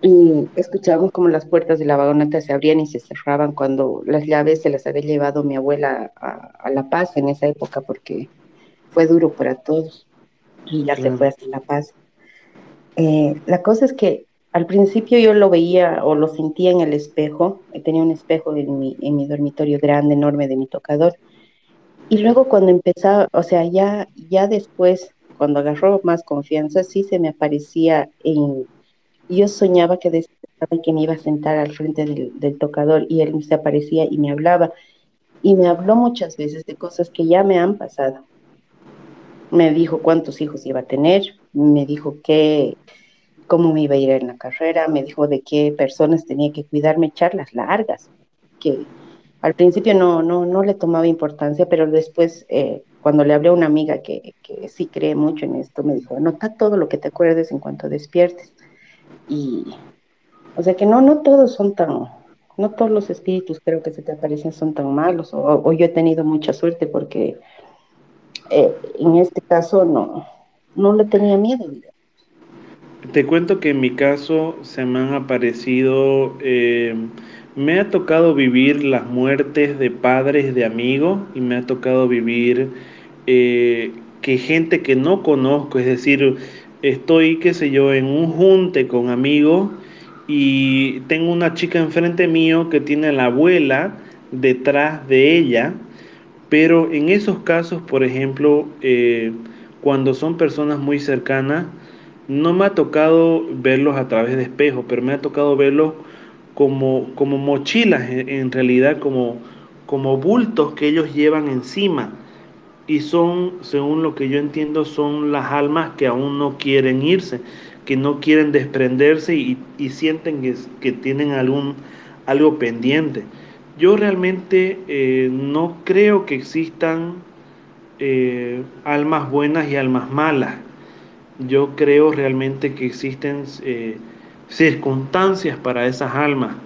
Y escuchábamos como las puertas de la vagoneta se abrían y se cerraban cuando las llaves se las había llevado mi abuela a, a La Paz en esa época, porque fue duro para todos y ya se fue hasta La Paz. Eh, la cosa es que al principio yo lo veía o lo sentía en el espejo, tenía un espejo en mi, en mi dormitorio grande, enorme de mi tocador, y luego cuando empezaba, o sea, ya, ya después, cuando agarró más confianza, sí se me aparecía en... Yo soñaba que despertaba que me iba a sentar al frente del, del tocador y él se aparecía y me hablaba. Y me habló muchas veces de cosas que ya me han pasado me dijo cuántos hijos iba a tener, me dijo que cómo me iba a ir en la carrera, me dijo de qué personas tenía que cuidarme, charlas largas, que al principio no, no, no le tomaba importancia, pero después eh, cuando le hablé a una amiga que, que, sí cree mucho en esto, me dijo, anota todo lo que te acuerdes en cuanto despiertes. Y, o sea que no, no todos son tan, no todos los espíritus creo que se te aparecen son tan malos, o, yo he tenido mucha suerte porque eh, en este caso no, no le tenía miedo. Te cuento que en mi caso se me han aparecido, eh, me ha tocado vivir las muertes de padres de amigos y me ha tocado vivir eh, que gente que no conozco, es decir, estoy, qué sé yo, en un junte con amigos y tengo una chica enfrente mío que tiene a la abuela detrás de ella pero en esos casos, por ejemplo, eh, cuando son personas muy cercanas, no me ha tocado verlos a través de espejos, pero me ha tocado verlos como, como mochilas, en realidad como, como bultos que ellos llevan encima. Y son, según lo que yo entiendo, son las almas que aún no quieren irse, que no quieren desprenderse y, y sienten que, que tienen algún, algo pendiente. Yo realmente eh, no creo que existan eh, almas buenas y almas malas. Yo creo realmente que existen eh, circunstancias para esas almas.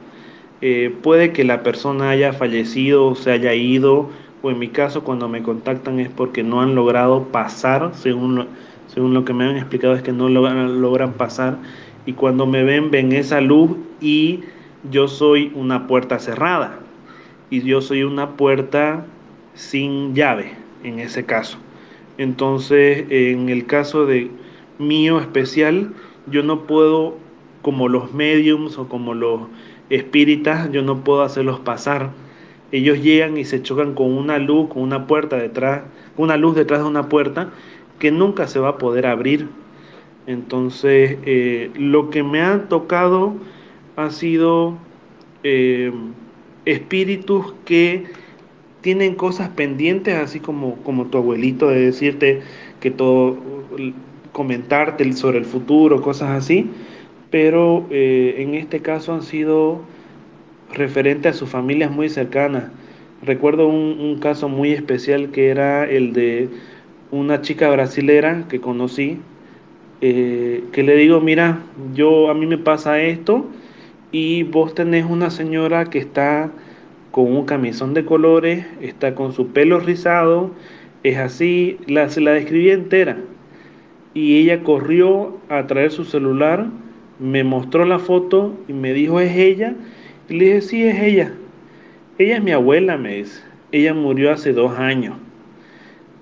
puede que la persona haya fallecido o se haya ido, o en mi caso cuando me contactan es porque no han logrado pasar, según lo, según lo que me han explicado es que no logran, logran pasar, y cuando me ven ven esa luz y yo soy una puerta cerrada y yo soy una puerta sin llave en ese caso. Entonces, en el caso de mío especial, yo no puedo, como los mediums o como los espíritas yo no puedo hacerlos pasar. Ellos llegan y se chocan con una luz, con una puerta detrás, una luz detrás de una puerta que nunca se va a poder abrir. Entonces, eh, lo que me ha tocado ha sido eh, espíritus que tienen cosas pendientes, así como, como tu abuelito, de decirte que todo, comentarte sobre el futuro, cosas así, pero eh, en este caso han sido referentes a sus familias muy cercanas. Recuerdo un, caso muy especial que era el de una chica brasilera que conocí, eh, que le digo, mira, yo a mí me pasa esto y vos tenés una señora que está con un camisón de colores, está con su pelo rizado, es así, la, se la describí entera. Y ella corrió a traer su celular, me mostró la foto y me dijo, ¿es ella? Y le dije, sí, es ella. Ella es mi abuela, me dice. Ella murió hace dos años.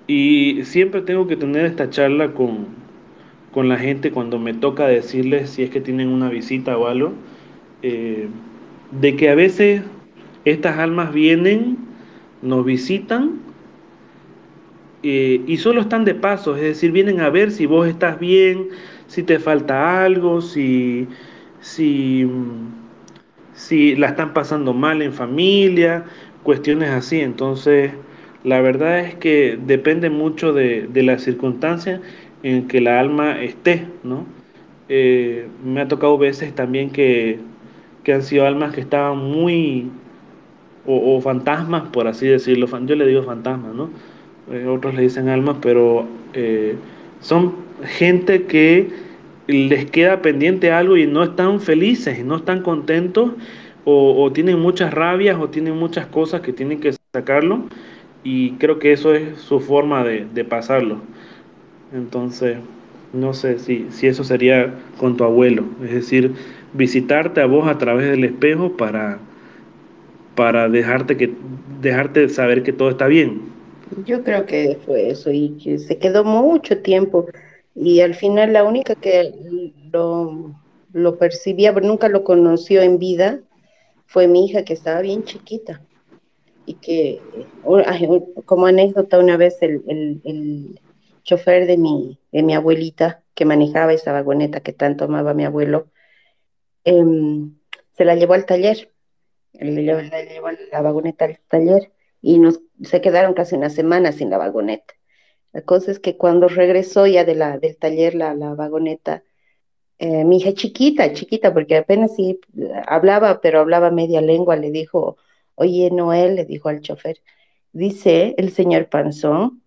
Y siempre tengo que tener esta charla con, con la gente cuando me toca decirles si es que tienen una visita o algo, eh, de que a veces estas almas vienen, nos visitan eh, y solo están de paso, es decir, vienen a ver si vos estás bien, si te falta algo, si, si, si la están pasando mal en familia, cuestiones así. Entonces, la verdad es que depende mucho de, de la circunstancia en que la alma esté, ¿no? Eh, me ha tocado veces también que, que han sido almas que estaban muy o, fantasmas, por así decirlo. Yo le digo fantasmas, ¿no? Eh, otros le dicen almas, pero eh, son gente que les queda pendiente algo y no están felices, no están contentos, o, tienen muchas rabias, o tienen muchas cosas que tienen que sacarlo, y creo que eso es su forma de, de pasarlo. Entonces, no sé si, si eso sería con tu abuelo, es decir, visitarte a vos a través del espejo para para dejarte, que, dejarte saber que todo está bien. Yo creo que fue eso y que se quedó mucho tiempo y al final la única que lo, lo percibía, pero nunca lo conoció en vida, fue mi hija que estaba bien chiquita y que como anécdota una vez el, el, el chofer de mi, de mi abuelita que manejaba esa vagoneta que tanto amaba mi abuelo, em, se la llevó al taller le llevó, la vagoneta al taller y nos, se quedaron casi una semana sin la vagoneta. La cosa es que cuando regresó ya de la, del taller la, la vagoneta, eh, mi hija chiquita, chiquita, porque apenas sí hablaba, pero hablaba media lengua, le dijo, oye Noel, le dijo al chofer, dice el señor Panzón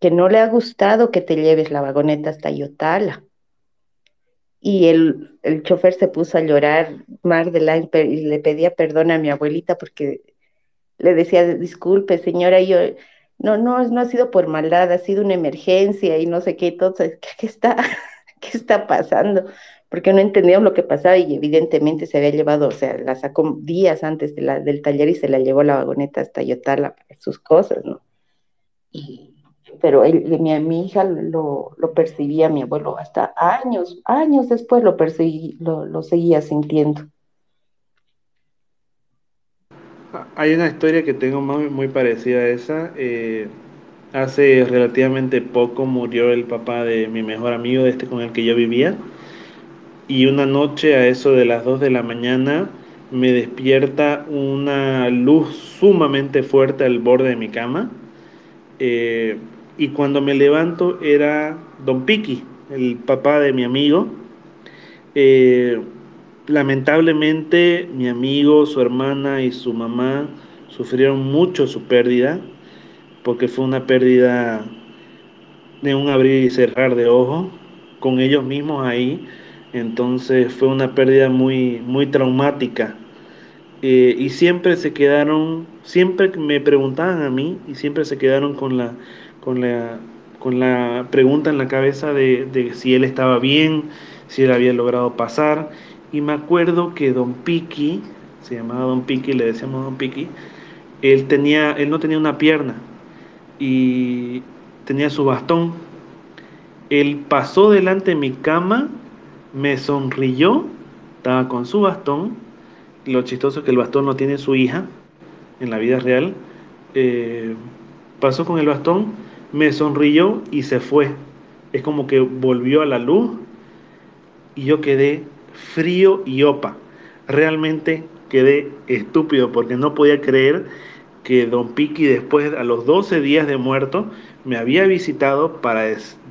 que no le ha gustado que te lleves la vagoneta hasta Yotala y el, el chofer se puso a llorar, Mar de la, y le pedía perdón a mi abuelita porque le decía, disculpe señora, yo, no, no, no ha sido por maldad, ha sido una emergencia y no sé qué, entonces, ¿qué, está, qué está pasando? Porque no entendíamos lo que pasaba y evidentemente se había llevado, o sea, la sacó días antes de la, del taller y se la llevó la vagoneta hasta Yotala sus cosas, ¿no? Y, pero él, mi, mi hija lo, lo, percibía, mi abuelo, hasta años, años después lo, lo, lo, seguía sintiendo. Hay una historia que tengo muy, parecida a esa. Eh, hace relativamente poco murió el papá de mi mejor amigo, este con el que yo vivía. Y una noche a eso de las 2 de la mañana me despierta una luz sumamente fuerte al borde de mi cama. Eh, y cuando me levanto era Don Piqui, el papá de mi amigo. Eh, lamentablemente mi amigo, su hermana y su mamá sufrieron mucho su pérdida, porque fue una pérdida de un abrir y cerrar de ojos con ellos mismos ahí. Entonces fue una pérdida muy, muy traumática. Eh, y siempre se quedaron, siempre me preguntaban a mí y siempre se quedaron con la, con la, con la pregunta en la cabeza de, si él estaba bien, si él había logrado pasar. Y me acuerdo que Don Piqui, se llamaba Don Piqui, le decíamos Don Piqui, él, tenía, él no tenía una pierna y tenía su bastón. Él pasó delante de mi cama, me sonrió, estaba con su bastón lo chistoso es que el bastón no tiene su hija en la vida real. Eh, pasó con el bastón, me sonrió y se fue. Es como que volvió a la luz y yo quedé frío y opa. Realmente quedé estúpido porque no podía creer que Don Piki después, a los 12 días de muerto, me había visitado para,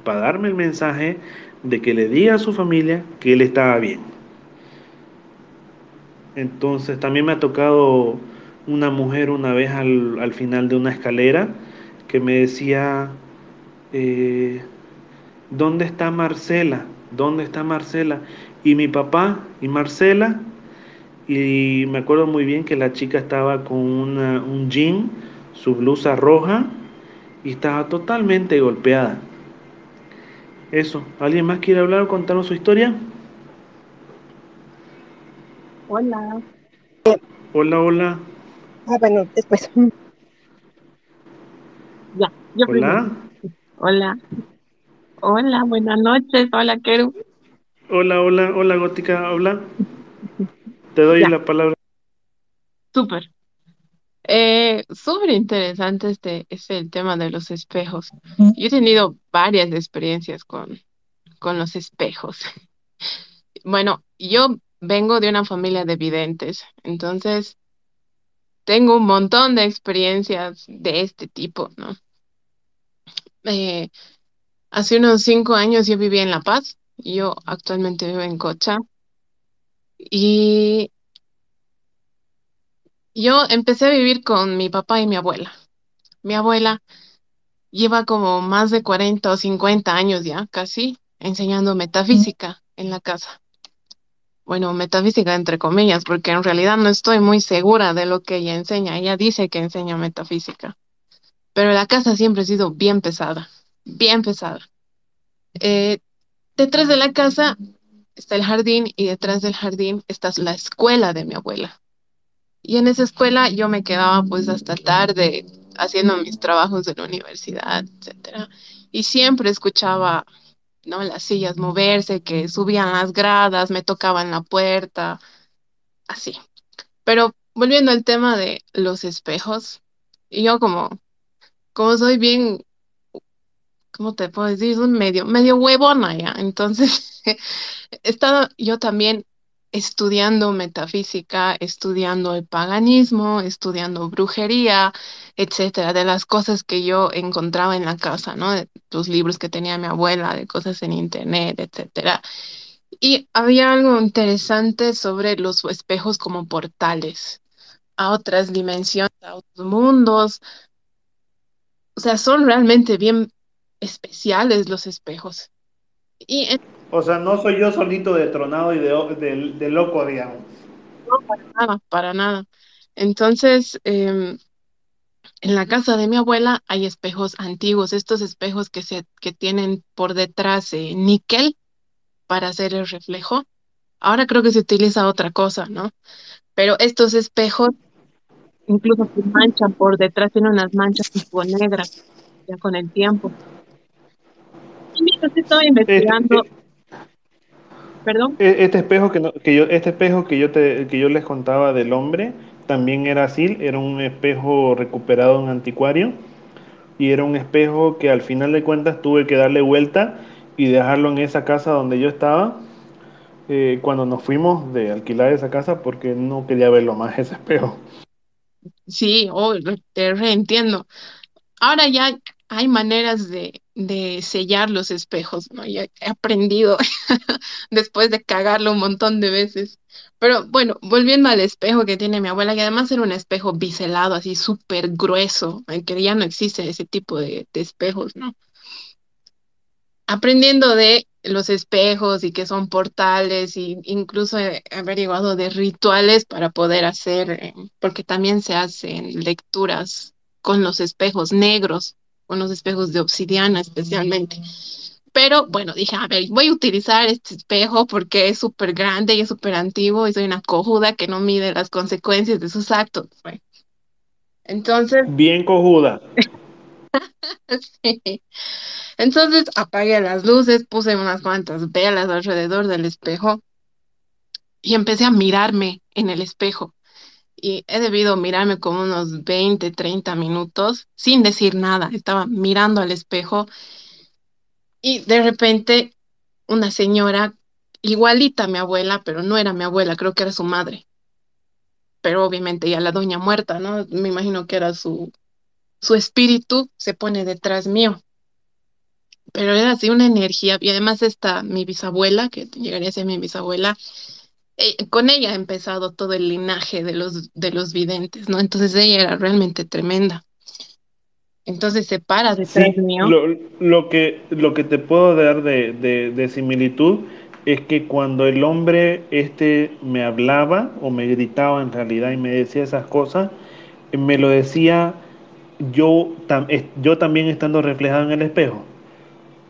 para darme el mensaje de que le diga a su familia que él estaba bien. Entonces también me ha tocado una mujer una vez al, al final de una escalera que me decía, eh, ¿dónde está Marcela? ¿Dónde está Marcela? Y mi papá y Marcela, y me acuerdo muy bien que la chica estaba con una, un jean, su blusa roja, y estaba totalmente golpeada. Eso, ¿alguien más quiere hablar o contarnos su historia? Hola. Hola, hola. Ah, bueno, después. Ya, yo Hola. primero. Hola. Hola, buenas noches. Hola, Keru. Hola, hola, hola, Gótica, habla. Te doy Ya, la palabra. súper. Eh, súper interesante este, este el tema de los espejos. Yo he tenido varias experiencias con, con los espejos. Bueno, yo vengo de una familia de videntes, entonces tengo un montón de experiencias de este tipo, ¿no? Eh, hace unos cinco años yo vivía en La Paz, yo actualmente vivo en Cocha, y yo empecé a vivir con mi papá y mi abuela. Mi abuela lleva como más de 40 o 50 años ya, casi, enseñando metafísica en la casa. Bueno, metafísica entre comillas, porque en realidad no estoy muy segura de lo que ella enseña. Ella dice que enseña metafísica, pero la casa siempre ha sido bien pesada, bien pesada. Eh, detrás de la casa está el jardín y detrás del jardín está la escuela de mi abuela. Y en esa escuela yo me quedaba pues hasta tarde haciendo mis trabajos de la universidad, etcétera. Y siempre escuchaba, ¿no? Las sillas moverse, que subían las gradas, me tocaban la puerta, así. Pero volviendo al tema de los espejos, yo como, como soy bien, ¿cómo te puedo decir? Medio, medio huevona ya. Entonces, he estado yo también estudiando metafísica, estudiando el paganismo, estudiando brujería, etcétera, de las cosas que yo encontraba en la casa, ¿no? Los libros que tenía mi abuela, de cosas en internet, etcétera. Y había algo interesante sobre los espejos como portales a otras dimensiones, a otros mundos. O sea, son realmente bien especiales los espejos. Y en- O sea, no soy yo solito de tronado y de, de- de loco, digamos. no, para nada, para nada. Entonces, em, en la casa de mi abuela hay espejos antiguos, estos espejos que, se, que tienen por detrás eh, níquel para hacer el reflejo. Ahora creo que se utiliza otra cosa, ¿no? Pero estos espejos incluso se manchan por detrás, tienen unas manchas tipo negras ya con el tiempo. Y mientras estaba investigando, Este, perdón, e- este espejo que, no- que yo, este espejo que yo, te, que yo les contaba del hombre también era así, era un espejo recuperado en anticuario y era un espejo que al final de cuentas tuve que darle vuelta y dejarlo en esa casa donde yo estaba eh, cuando nos fuimos de alquilar esa casa porque no quería verlo más ese espejo. sí, oh, te reentiendo. Ahora ya hay maneras de, de sellar los espejos, ¿no? Ya he aprendido después de cagarlo un montón de veces. Pero bueno, volviendo al espejo que tiene mi abuela, que además era un espejo biselado, así súper grueso, que ya no existe ese tipo de, espejos, ¿no? aprendiendo de los espejos y que son portales y incluso averiguado de rituales para poder hacer, eh, porque también se hacen lecturas con los espejos negros, con los espejos de obsidiana especialmente. Pero bueno, dije, a ver, voy a utilizar este espejo porque es súper grande y es súper antiguo y soy una cojuda que no mide las consecuencias de sus actos. Bueno, entonces, Bien cojuda. sí. Entonces apagué las luces, puse unas cuantas velas alrededor del espejo y empecé a mirarme en el espejo. Y he debido mirarme como unos 20, 30 minutos sin decir nada. Estaba mirando al espejo y de repente una señora igualita a mi abuela, pero no era mi abuela, creo que era su madre. Pero obviamente ya la doña muerta, ¿no? Me imagino que era su, su espíritu, se pone detrás mío. Pero era así una energía, y además está mi bisabuela, que llegaría a ser mi bisabuela, eh, con ella ha empezado todo el linaje de los, de los videntes, ¿no? Entonces ella era realmente tremenda. Entonces se para detrás mío. Lo, lo, que, lo que te puedo dar de, de, de, similitud es que cuando el hombre este me hablaba o me gritaba en realidad y me decía esas cosas, me lo decía yo, tam, yo también estando reflejado en el espejo.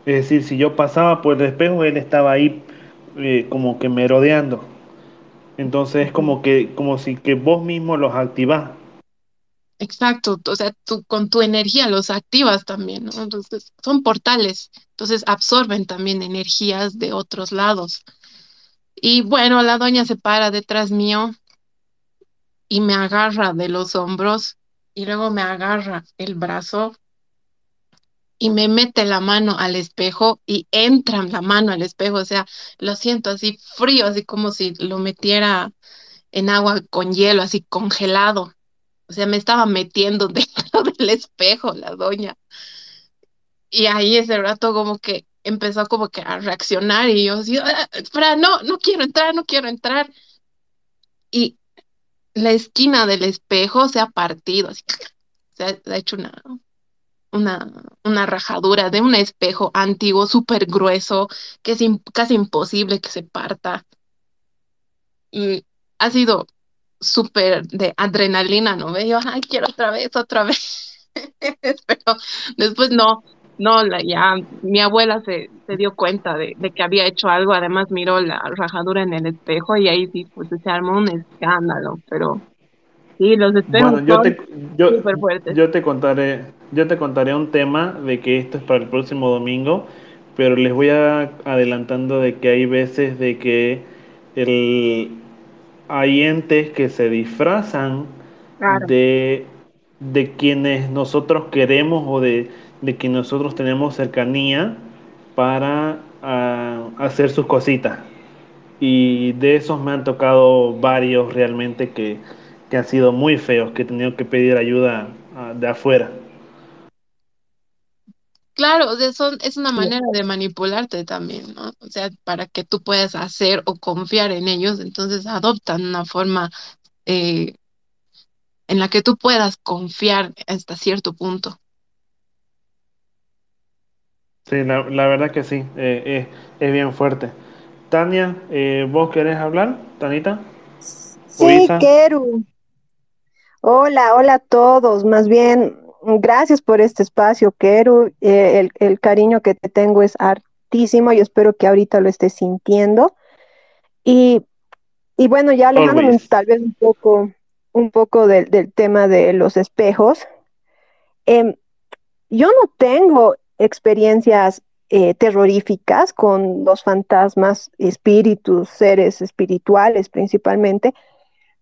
Es decir, si yo pasaba por el espejo, él estaba ahí eh, como que merodeando. Entonces es como que, como si que vos mismo los activás. Exacto, o sea, tú con tu energía los activas también, ¿no? Entonces, son portales, entonces absorben también energías de otros lados. Y bueno, la doña se para detrás mío y me agarra de los hombros y luego me agarra el brazo y me mete la mano al espejo y entra la mano al espejo, o sea, lo siento así frío, así como si lo metiera en agua con hielo, así congelado. O sea, me estaba metiendo dentro del espejo la doña. Y ahí ese rato como que empezó como que a reaccionar y yo así, ah, espera, no, no quiero entrar, no quiero entrar. Y la esquina del espejo se ha partido, así, se se ha hecho una, una, una rajadura de un espejo antiguo, súper grueso, que es in, casi imposible que se parta. Y ha sido súper de adrenalina, ¿no? Yo, ay, quiero otra vez, otra vez. Pero después no, no, la, ya mi abuela se, se dio cuenta de, de, que había hecho algo, además miró la rajadura en el espejo y ahí sí, pues se armó un escándalo, pero sí, los espejos bueno, yo son te, yo, súper fuertes. yo te contaré, yo te contaré un tema de que esto es para el próximo domingo, pero les voy a adelantando de que hay veces de que el hay entes que se disfrazan Claro. de, de quienes nosotros queremos o de, de quienes nosotros tenemos cercanía para uh, hacer sus cositas. Y de esos me han tocado varios realmente que, que han sido muy feos, que he tenido que pedir ayuda uh, de afuera. Claro, o sea, son, es una manera de manipularte también, ¿no? O sea, para que tú puedas hacer o confiar en ellos, entonces adoptan una forma eh, en la que tú puedas confiar hasta cierto punto. Sí, la, la verdad que sí, eh, es, es, bien fuerte. Tania, eh, ¿vos querés hablar, Tanita? Sí, Keru. Hola, hola a todos. Más bien, gracias por este espacio, Keru. Eh, el, el, cariño que te tengo es hartísimo y espero que ahorita lo estés sintiendo. Y, y bueno, ya alejándome tal vez un poco, un poco del, del tema de los espejos. Eh, yo no tengo experiencias eh, terroríficas con los fantasmas, espíritus, seres espirituales principalmente.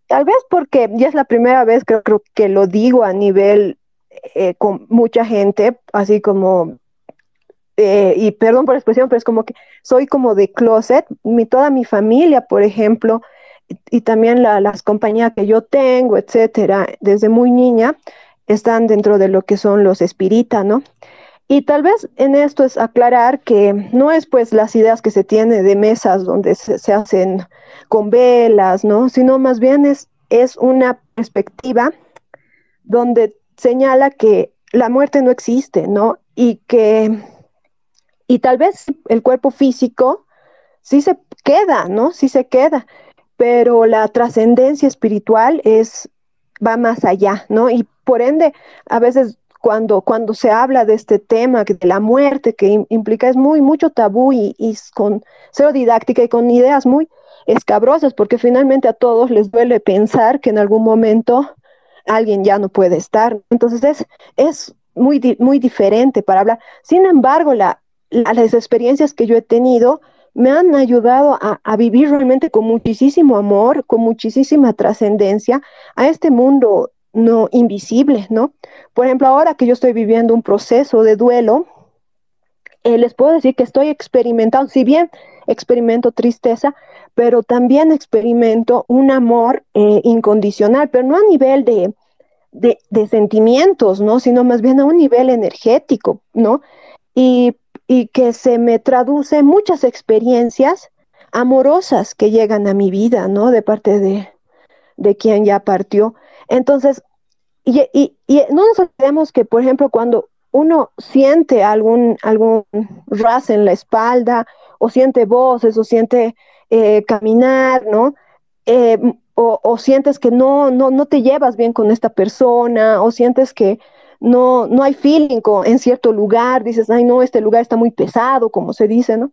Tal vez porque ya es la primera vez que creo que lo digo a nivel eh, con mucha gente, así como, eh, y perdón por la expresión, pero es como que soy como de closet. Mi, toda mi familia, por ejemplo, y, y también la, las compañías que yo tengo, etcétera, desde muy niña, están dentro de lo que son los espíritas, ¿no? Y tal vez en esto es aclarar que no es pues las ideas que se tiene de mesas donde se, se hacen con velas, ¿no? Sino más bien es, es una perspectiva donde señala que la muerte no existe, ¿no? Y que, y tal vez el cuerpo físico sí se queda, ¿no? Sí se queda, pero la trascendencia espiritual es, va más allá, ¿no? Y por ende, a veces cuando, cuando se habla de este tema, de la muerte, que implica es muy, mucho tabú y, con cero didáctica y con ideas muy escabrosas, porque finalmente a todos les duele pensar que en algún momento alguien ya no puede estar. Entonces es, es muy, muy diferente para hablar. Sin embargo, la, la, las experiencias que yo he tenido me han ayudado a, vivir realmente con muchísimo amor, con muchísima trascendencia a este mundo no invisible, ¿no? Por ejemplo, ahora que yo estoy viviendo un proceso de duelo, eh, les puedo decir que estoy experimentando, si bien experimento tristeza, pero también experimento un amor eh, incondicional, pero no a nivel de, de, sentimientos, ¿no? Sino más bien a un nivel energético, ¿no? Y, que se me traduce muchas experiencias amorosas que llegan a mi vida, ¿no? De parte de, de quien ya partió. Entonces, y, y, y, no nos olvidemos que, por ejemplo, cuando uno siente algún, algún ras en la espalda, o siente voces, o siente eh, caminar, ¿no? Eh, o, sientes que no, no, no te llevas bien con esta persona, o sientes que no, no hay feeling en cierto lugar, dices, ay, no, este lugar está muy pesado, como se dice, ¿no?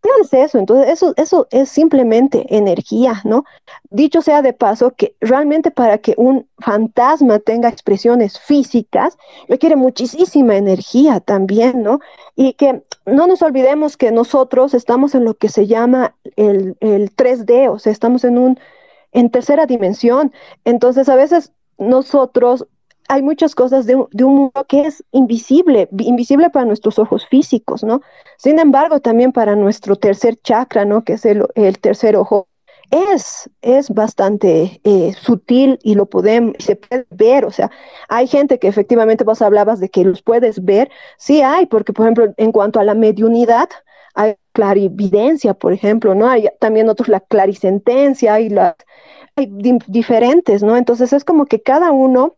Tienes eso, entonces eso, eso es simplemente energía, ¿no? Dicho sea de paso que realmente para que un fantasma tenga expresiones físicas, requiere muchísima energía también, ¿no? Y que no nos olvidemos que nosotros estamos en lo que se llama el, el 3D, o sea, estamos en un en tercera dimensión. Entonces, a veces nosotros hay muchas cosas de, un mundo que es invisible, invisible para nuestros ojos físicos, ¿no? Sin embargo, también para nuestro tercer chakra, ¿no? Que es el, tercer ojo, es, es bastante eh, sutil y lo podemos, se puede ver, o sea, hay gente que efectivamente vos hablabas de que los puedes ver, sí hay, porque por ejemplo, en cuanto a la mediunidad, hay clarividencia, por ejemplo, ¿no? Hay también otros la clarisentencia y las hay diferentes, ¿no? Entonces es como que cada uno,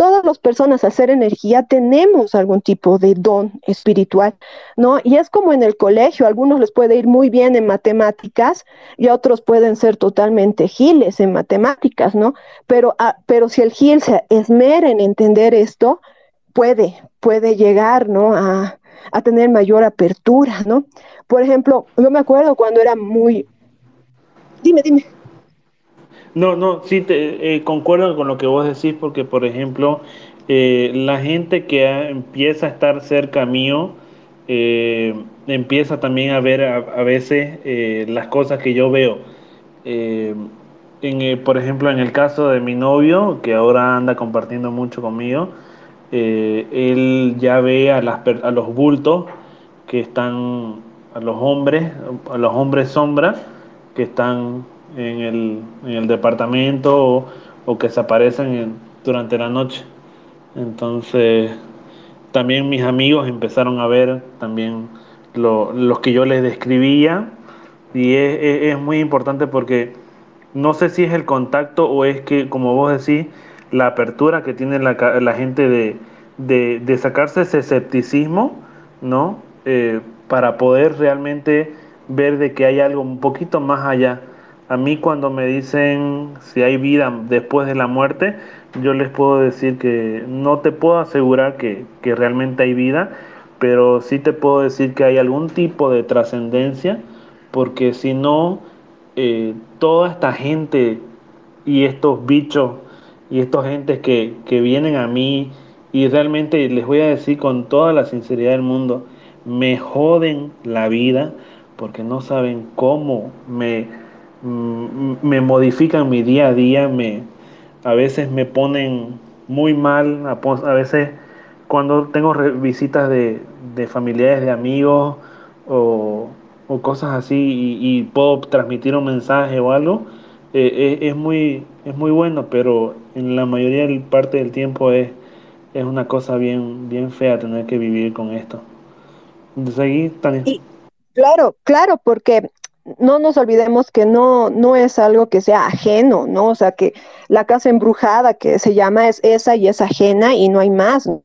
todas las personas ser energía tenemos algún tipo de don espiritual, ¿no? Y es como en el colegio, a algunos les puede ir muy bien en matemáticas y a otros pueden ser totalmente giles en matemáticas, ¿no? Pero, ah, pero si el gil se esmera en entender esto, puede, puede llegar, ¿no? A, a tener mayor apertura, ¿no? Por ejemplo, yo me acuerdo cuando era muy... Dime, dime. No, no, sí, te, eh, concuerdo con lo que vos decís, porque, por ejemplo, eh, la gente que empieza a estar cerca mío, eh, empieza también a ver a, veces las cosas que yo veo. En, por ejemplo, en el caso de mi novio, que ahora anda compartiendo mucho conmigo, él ya ve a, las, a los bultos que están, a los hombres, a los hombres sombra, que están en el, en el departamento o, que se aparecen durante la noche. Entonces, también mis amigos empezaron a ver también lo, los que yo les describía y es, es, muy importante porque no sé si es el contacto o es que, como vos decís, la apertura que tiene la, la gente de, de, de, sacarse ese escepticismo, ¿no? Eh, para poder realmente ver de que hay algo un poquito más allá a mí cuando me dicen si hay vida después de la muerte, yo les puedo decir que no te puedo asegurar que, realmente hay vida, pero sí te puedo decir que hay algún tipo de trascendencia, porque si no, eh, toda esta gente y estos bichos y estos gentes que, que vienen a mí y realmente les voy a decir con toda la sinceridad del mundo, me joden la vida porque no saben cómo me me modifican mi día a día, me, a veces me ponen muy mal, a, veces cuando tengo visitas de, familiares, de amigos o, cosas así y, puedo transmitir un mensaje o algo, eh, es, muy, es muy bueno, pero en la mayoría de parte del tiempo es, es una cosa bien, bien fea tener que vivir con esto. Seguí, claro, claro, porque no nos olvidemos que no, no es algo que sea ajeno, ¿no? O sea, que la casa embrujada que se llama es esa y es ajena y no hay más, ¿no?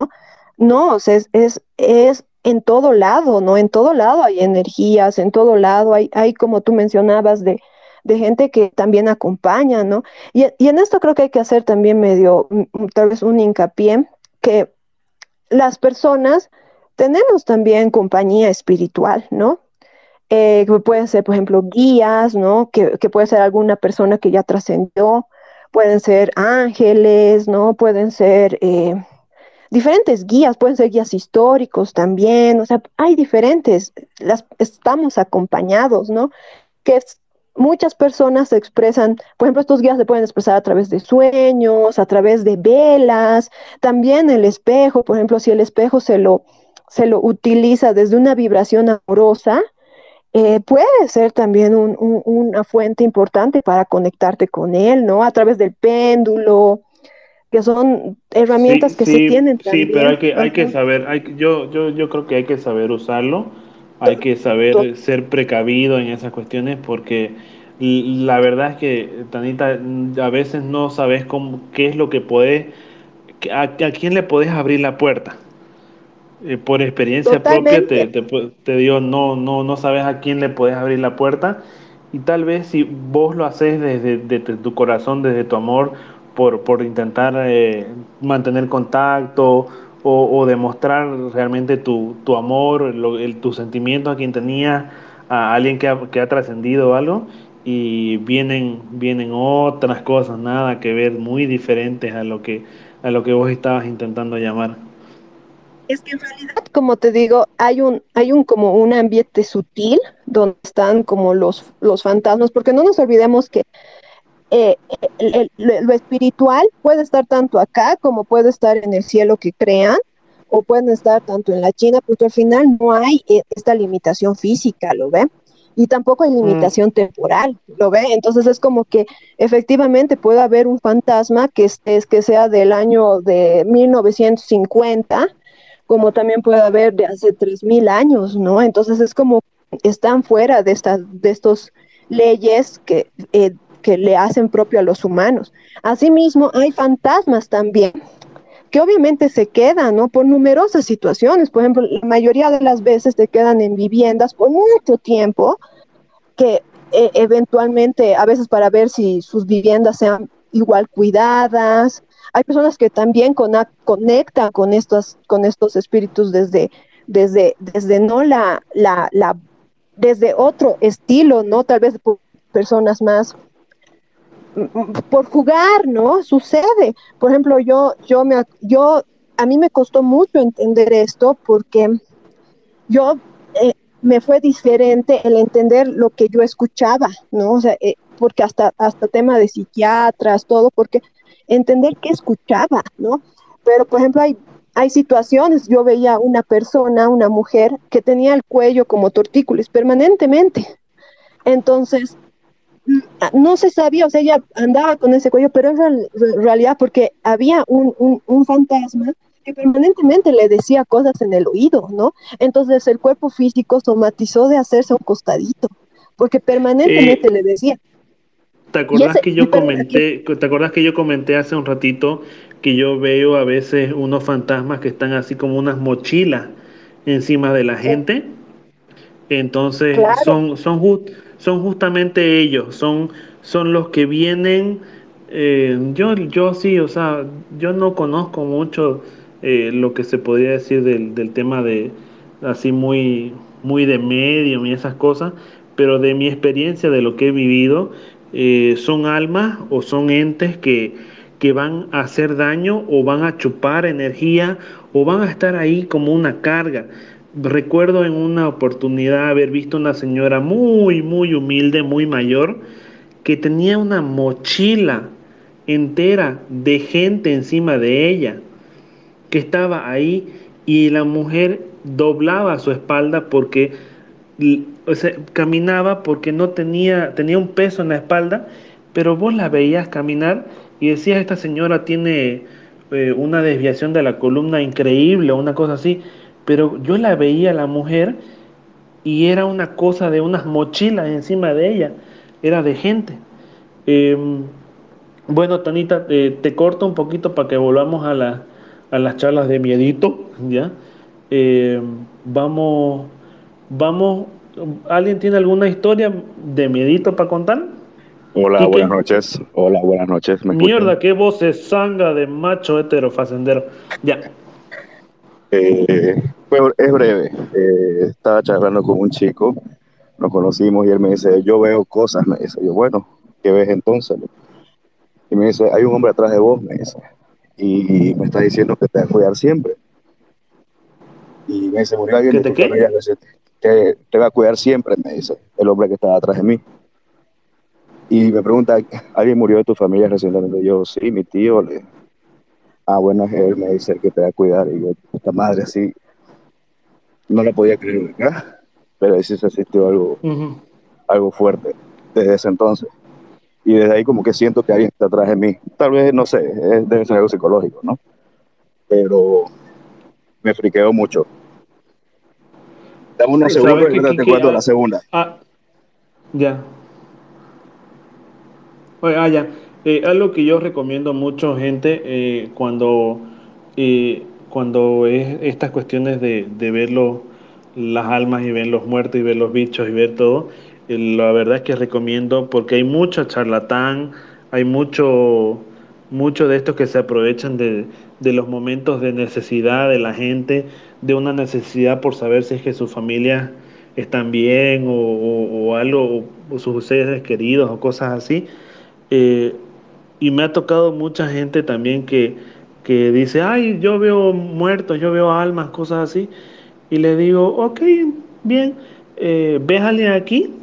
No, o sea, es, es, es en todo lado, ¿no? En todo lado hay energías, en todo lado hay, hay como tú mencionabas, de, de gente que también acompaña, ¿no? Y, y en esto creo que hay que hacer también medio, mm, mm, tal vez un hincapié, que las personas tenemos también compañía espiritual, ¿no? Eh, pueden ser, por ejemplo, guías, ¿no? Que, que puede ser alguna persona que ya trascendió, pueden ser ángeles, ¿no? Pueden ser eh, diferentes guías, pueden ser guías históricos también, o sea, hay diferentes, las, estamos acompañados, ¿no? Que muchas personas se expresan, por ejemplo, estos guías se pueden expresar a través de sueños, a través de velas, también el espejo, por ejemplo, si el espejo se lo, se lo utiliza desde una vibración amorosa, eh, puede ser también una fuente importante para conectarte con él, ¿no? A través del péndulo, que son herramientas que se tienen también. Sí, pero hay que, hay que saber, hay, yo, yo, yo creo que hay que saber usarlo, hay que saber ser precavido en esas cuestiones porque la verdad es que, Tanita, a veces no sabes cómo, qué es lo que puede, a, a quién le puedes abrir la puerta. Eh, por experiencia propia te, te, digo, no, no, no sabes a quién le puedes abrir la puerta y tal vez si vos lo haces desde, tu corazón, desde tu amor, por, por intentar eh, mantener contacto o, demostrar realmente tu, tu amor, el, tu sentimiento a quien tenía, a alguien que ha, que ha trascendido algo, y vienen, vienen otras cosas, nada que ver, muy diferentes a lo que, a lo que vos estabas intentando llamar. Es que en realidad, como te digo, hay un, hay un como un ambiente sutil donde están como los, los fantasmas, porque no nos olvidemos que eh, lo espiritual puede estar tanto acá como puede estar en el cielo que crean, o pueden estar tanto en la China, porque al final no hay eh, esta limitación física, ¿lo ven? Y tampoco hay mm. limitación temporal, ¿lo ve? Entonces es como que efectivamente puede haber un fantasma que, es, que sea del año de 1950 como también puede haber de hace 3.000 años, ¿no? Entonces es como están fuera de estas de estos leyes que, eh, que le hacen propio a los humanos. Asimismo, hay fantasmas también que obviamente se quedan, ¿no? Por numerosas situaciones. Por ejemplo, la mayoría de las veces se quedan en viviendas por mucho tiempo, que eh, eventualmente, a veces para ver si sus viviendas sean igual cuidadas, hay personas que también conectan con estos, con estos espíritus desde, desde, desde no la, la, la, desde otro estilo, ¿no? Tal vez personas más por jugar, ¿no? Sucede. Por ejemplo, yo, yo me, yo, a mí me costó mucho entender esto porque yo eh, me fue diferente el entender lo que yo escuchaba, ¿no? O sea, eh, porque hasta, hasta tema de psiquiatras, todo, porque entender qué escuchaba, ¿no? Pero, por ejemplo, hay, hay situaciones, yo veía una persona, una mujer, que tenía el cuello como tortícolis permanentemente. Entonces, mm, no se sabía, o sea, ella andaba con ese cuello, pero en realidad porque había un, un, fantasma que permanentemente le decía cosas en el oído, ¿no? Entonces el cuerpo físico somatizó de hacerse un costadito, porque permanentemente le decía, ¿Te acordás que yo comenté, te acordás que yo comenté hace un ratito que yo veo a veces unos fantasmas que están así como unas mochilas encima de la gente? Entonces son, son, son justamente ellos, son, son los que vienen. Eh, yo, yo sí, o sea, yo no conozco mucho eh, lo que se podría decir del, del tema de así muy, muy de medium y esas cosas, pero de mi experiencia, de lo que he vivido, eh, son almas o son entes que, que van a hacer daño o van a chupar energía o van a estar ahí como una carga. Recuerdo en una oportunidad haber visto una señora muy, muy humilde, muy mayor, que tenía una mochila entera de gente encima de ella, que estaba ahí y la mujer doblaba su espalda porque o caminaba porque no tenía, tenía un peso en la espalda, pero vos la veías caminar y decías, esta señora tiene eh, una desviación de la columna increíble o una cosa así, pero yo la veía la mujer y era una cosa de unas mochilas encima de ella, era de gente. Em, bueno, Tanita, te corto un poquito para que volvamos a, a las charlas de miedito, ¿ya? Em, vamos Vamos, ¿alguien tiene alguna historia de miedito para contar? Hola, buenas noches. Hola, buenas noches. Mierda, qué voz es sanga de macho heterofacendero. Ya. Eh, es breve. Eh, estaba charlando con un chico, nos conocimos y él me dice, yo veo cosas, me dice, yo, bueno, ¿qué ves entonces? Y me dice, hay un hombre atrás de vos, me dice. y me está diciendo que te va a cuidar siempre. Y me dice, murió alguien familia te, te va a cuidar siempre, me dice el hombre que estaba atrás de mí. Y me pregunta, ¿alguien murió de tu familia recientemente? Yo, sí, mi tío. Le... Ah, bueno, él me dice que te va a cuidar. Y yo, puta madre, así, no la podía creer, ¿verdad? Pero sí se sintió algo, algo fuerte desde ese entonces. Y desde ahí como que siento que alguien está atrás de mí. Tal vez, no sé, debe ser algo psicológico, ¿no? Pero me friqueo mucho. Dame unos segundos y te cuento la segunda. Ah, ya. Ah, ya. Eh, algo que yo recomiendo mucho, gente, eh, cuando, eh, cuando es estas cuestiones de, de ver las almas y ver los muertos y ver los bichos y ver todo, la verdad es que recomiendo porque hay mucho charlatán, hay mucho, mucho de estos que se aprovechan de, de los momentos de necesidad de la gente, de una necesidad por saber si es que su familia están bien o, algo, o sus seres queridos o cosas así. Eh, y me ha tocado mucha gente también que, que dice, ay, yo veo muertos, yo veo almas, cosas así. Y le digo, ok, bien, eh, ¿ves a alguien aquí?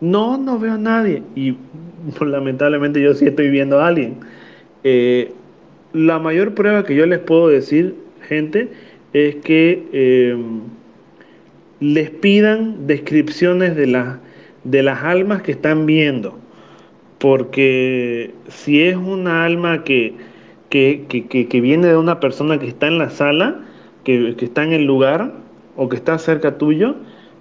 No, no veo a nadie. Y lamentablemente yo sí estoy viendo a alguien. Eh, la mayor prueba que yo les puedo decir, gente, es que em, les pidan descripciones de, de las almas que están viendo. Porque si es una alma que, que, que, que viene de una persona que está en la sala, que, está en el lugar o que está cerca tuyo,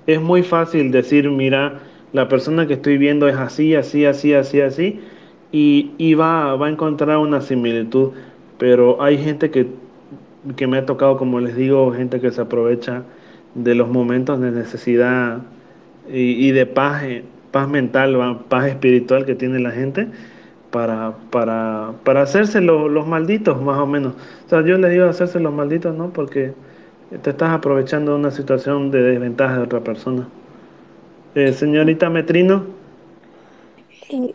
es muy fácil decir, mira, la persona que estoy viendo es así, así, así, así, así, y, y va, va a encontrar una similitud pero hay gente que, que me ha tocado, como les digo, gente que se aprovecha de los momentos de necesidad y, de paz, eh, paz mental, paz espiritual que tiene la gente para, para, para hacerse los malditos, más o menos. O sea, yo les digo hacerse los malditos, ¿no? Porque te estás aprovechando de una situación de desventaja de otra persona. Eh, señorita Metrino.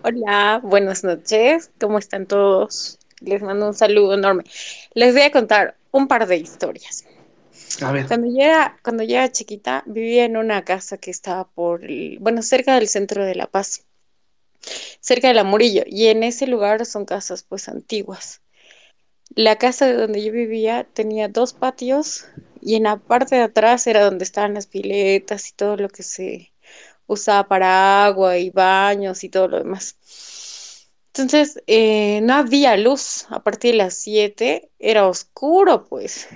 Hola, buenas noches. ¿Cómo están todos? Les mando un saludo enorme. Les voy a contar un par de historias. A ver. Cuando yo era, cuando yo era chiquita, vivía en una casa que estaba por, bueno, cerca del centro de La Paz, cerca de la Murillo, y en ese lugar son casas pues antiguas. La casa de donde yo vivía tenía dos patios y en la parte de atrás era donde estaban las piletas y todo lo que se usaba para agua y baños y todo lo demás. Entonces, eh, no había luz a partir de las 7, era oscuro, pues.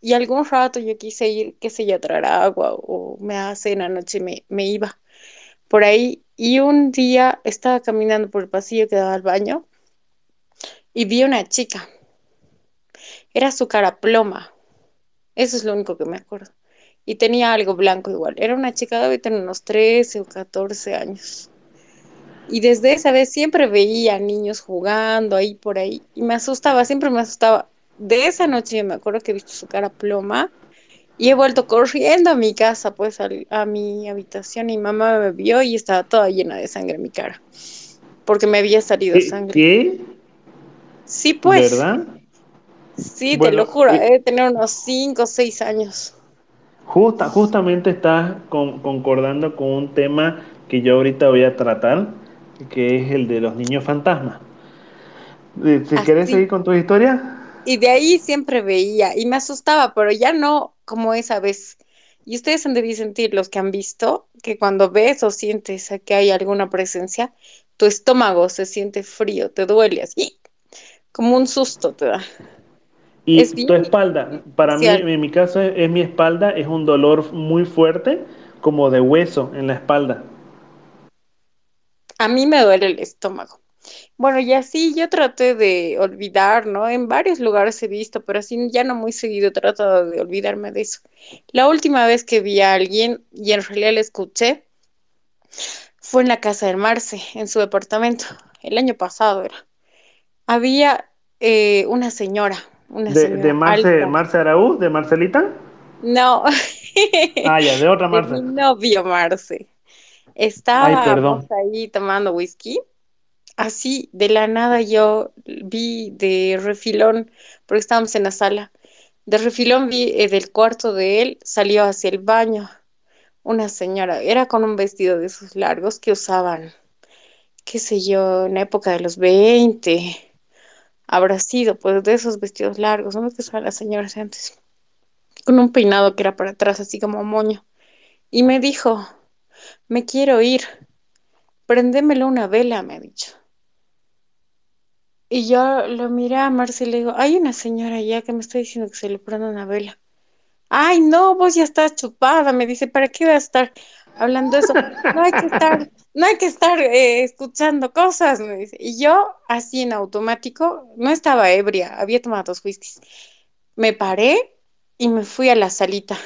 Y algún rato yo quise ir, qué sé yo, a traer agua o me hace en la noche me, me iba por ahí. Y un día estaba caminando por el pasillo que daba al baño y vi una chica. Era su cara ploma. Eso es lo único que me acuerdo. Y tenía algo blanco igual. Era una chica, debe tener unos 13 o 14 años. Y desde esa vez siempre veía niños jugando ahí por ahí y me asustaba, siempre me asustaba. De esa noche me acuerdo que he visto su cara ploma y he vuelto corriendo a mi casa, pues a, mi habitación y mamá me vio y estaba toda llena de sangre en mi cara, porque me había salido sangre. ¿Qué? Sí, pues. ¿Verdad? Sí, te lo juro, he tener unos 5 o 6 años. Justa, justamente estás concordando con un tema que yo ahorita voy a tratar que es el de los niños fantasmas. Eh, ¿Te quieres seguir con tu historia? Y de ahí siempre veía y me asustaba, pero ya no como esa vez. Y ustedes han debido sentir, los que han visto, que cuando ves o sientes que hay alguna presencia, tu estómago se siente frío, te duele así, como un susto te da. Y tu espalda, para mí, en mi caso, es mi espalda, es un dolor muy fuerte, como de hueso en la espalda. A mí me duele el estómago. Bueno, y así yo traté de olvidar, ¿no? En varios lugares he visto, pero así ya no muy seguido he tratado de olvidarme de eso. La última vez que vi a alguien, y en realidad le escuché, fue en la casa de Marce, en su departamento. El año pasado era. Había eh, una señora, una ¿De, de Marce, Marce Araúz? ¿De Marcelita? No. ah, ya, de otra Marce. De mi novio Marce. Estábamos ahí tomando whisky. Así de la nada yo vi de refilón, porque estábamos en la sala, de refilón vi eh, del cuarto de él, salió hacia el baño una señora, era con un vestido de esos largos que usaban, qué sé yo, en la época de los 20, habrá sido, pues de esos vestidos largos, ¿no? Que usaban las señoras antes, con un peinado que era para atrás, así como moño, y me dijo, me quiero ir, prendémelo una vela, me ha dicho. Y yo lo miré a Marce y le digo, hay una señora allá que me está diciendo que se le prenda una vela. Ay, no, vos ya estás chupada, me dice, ¿para qué voy a estar hablando eso? No hay que estar, no hay que estar eh, escuchando cosas, me dice. Y yo, así en automático, no estaba ebria, había tomado dos whiskies. Me paré y me fui a la salita.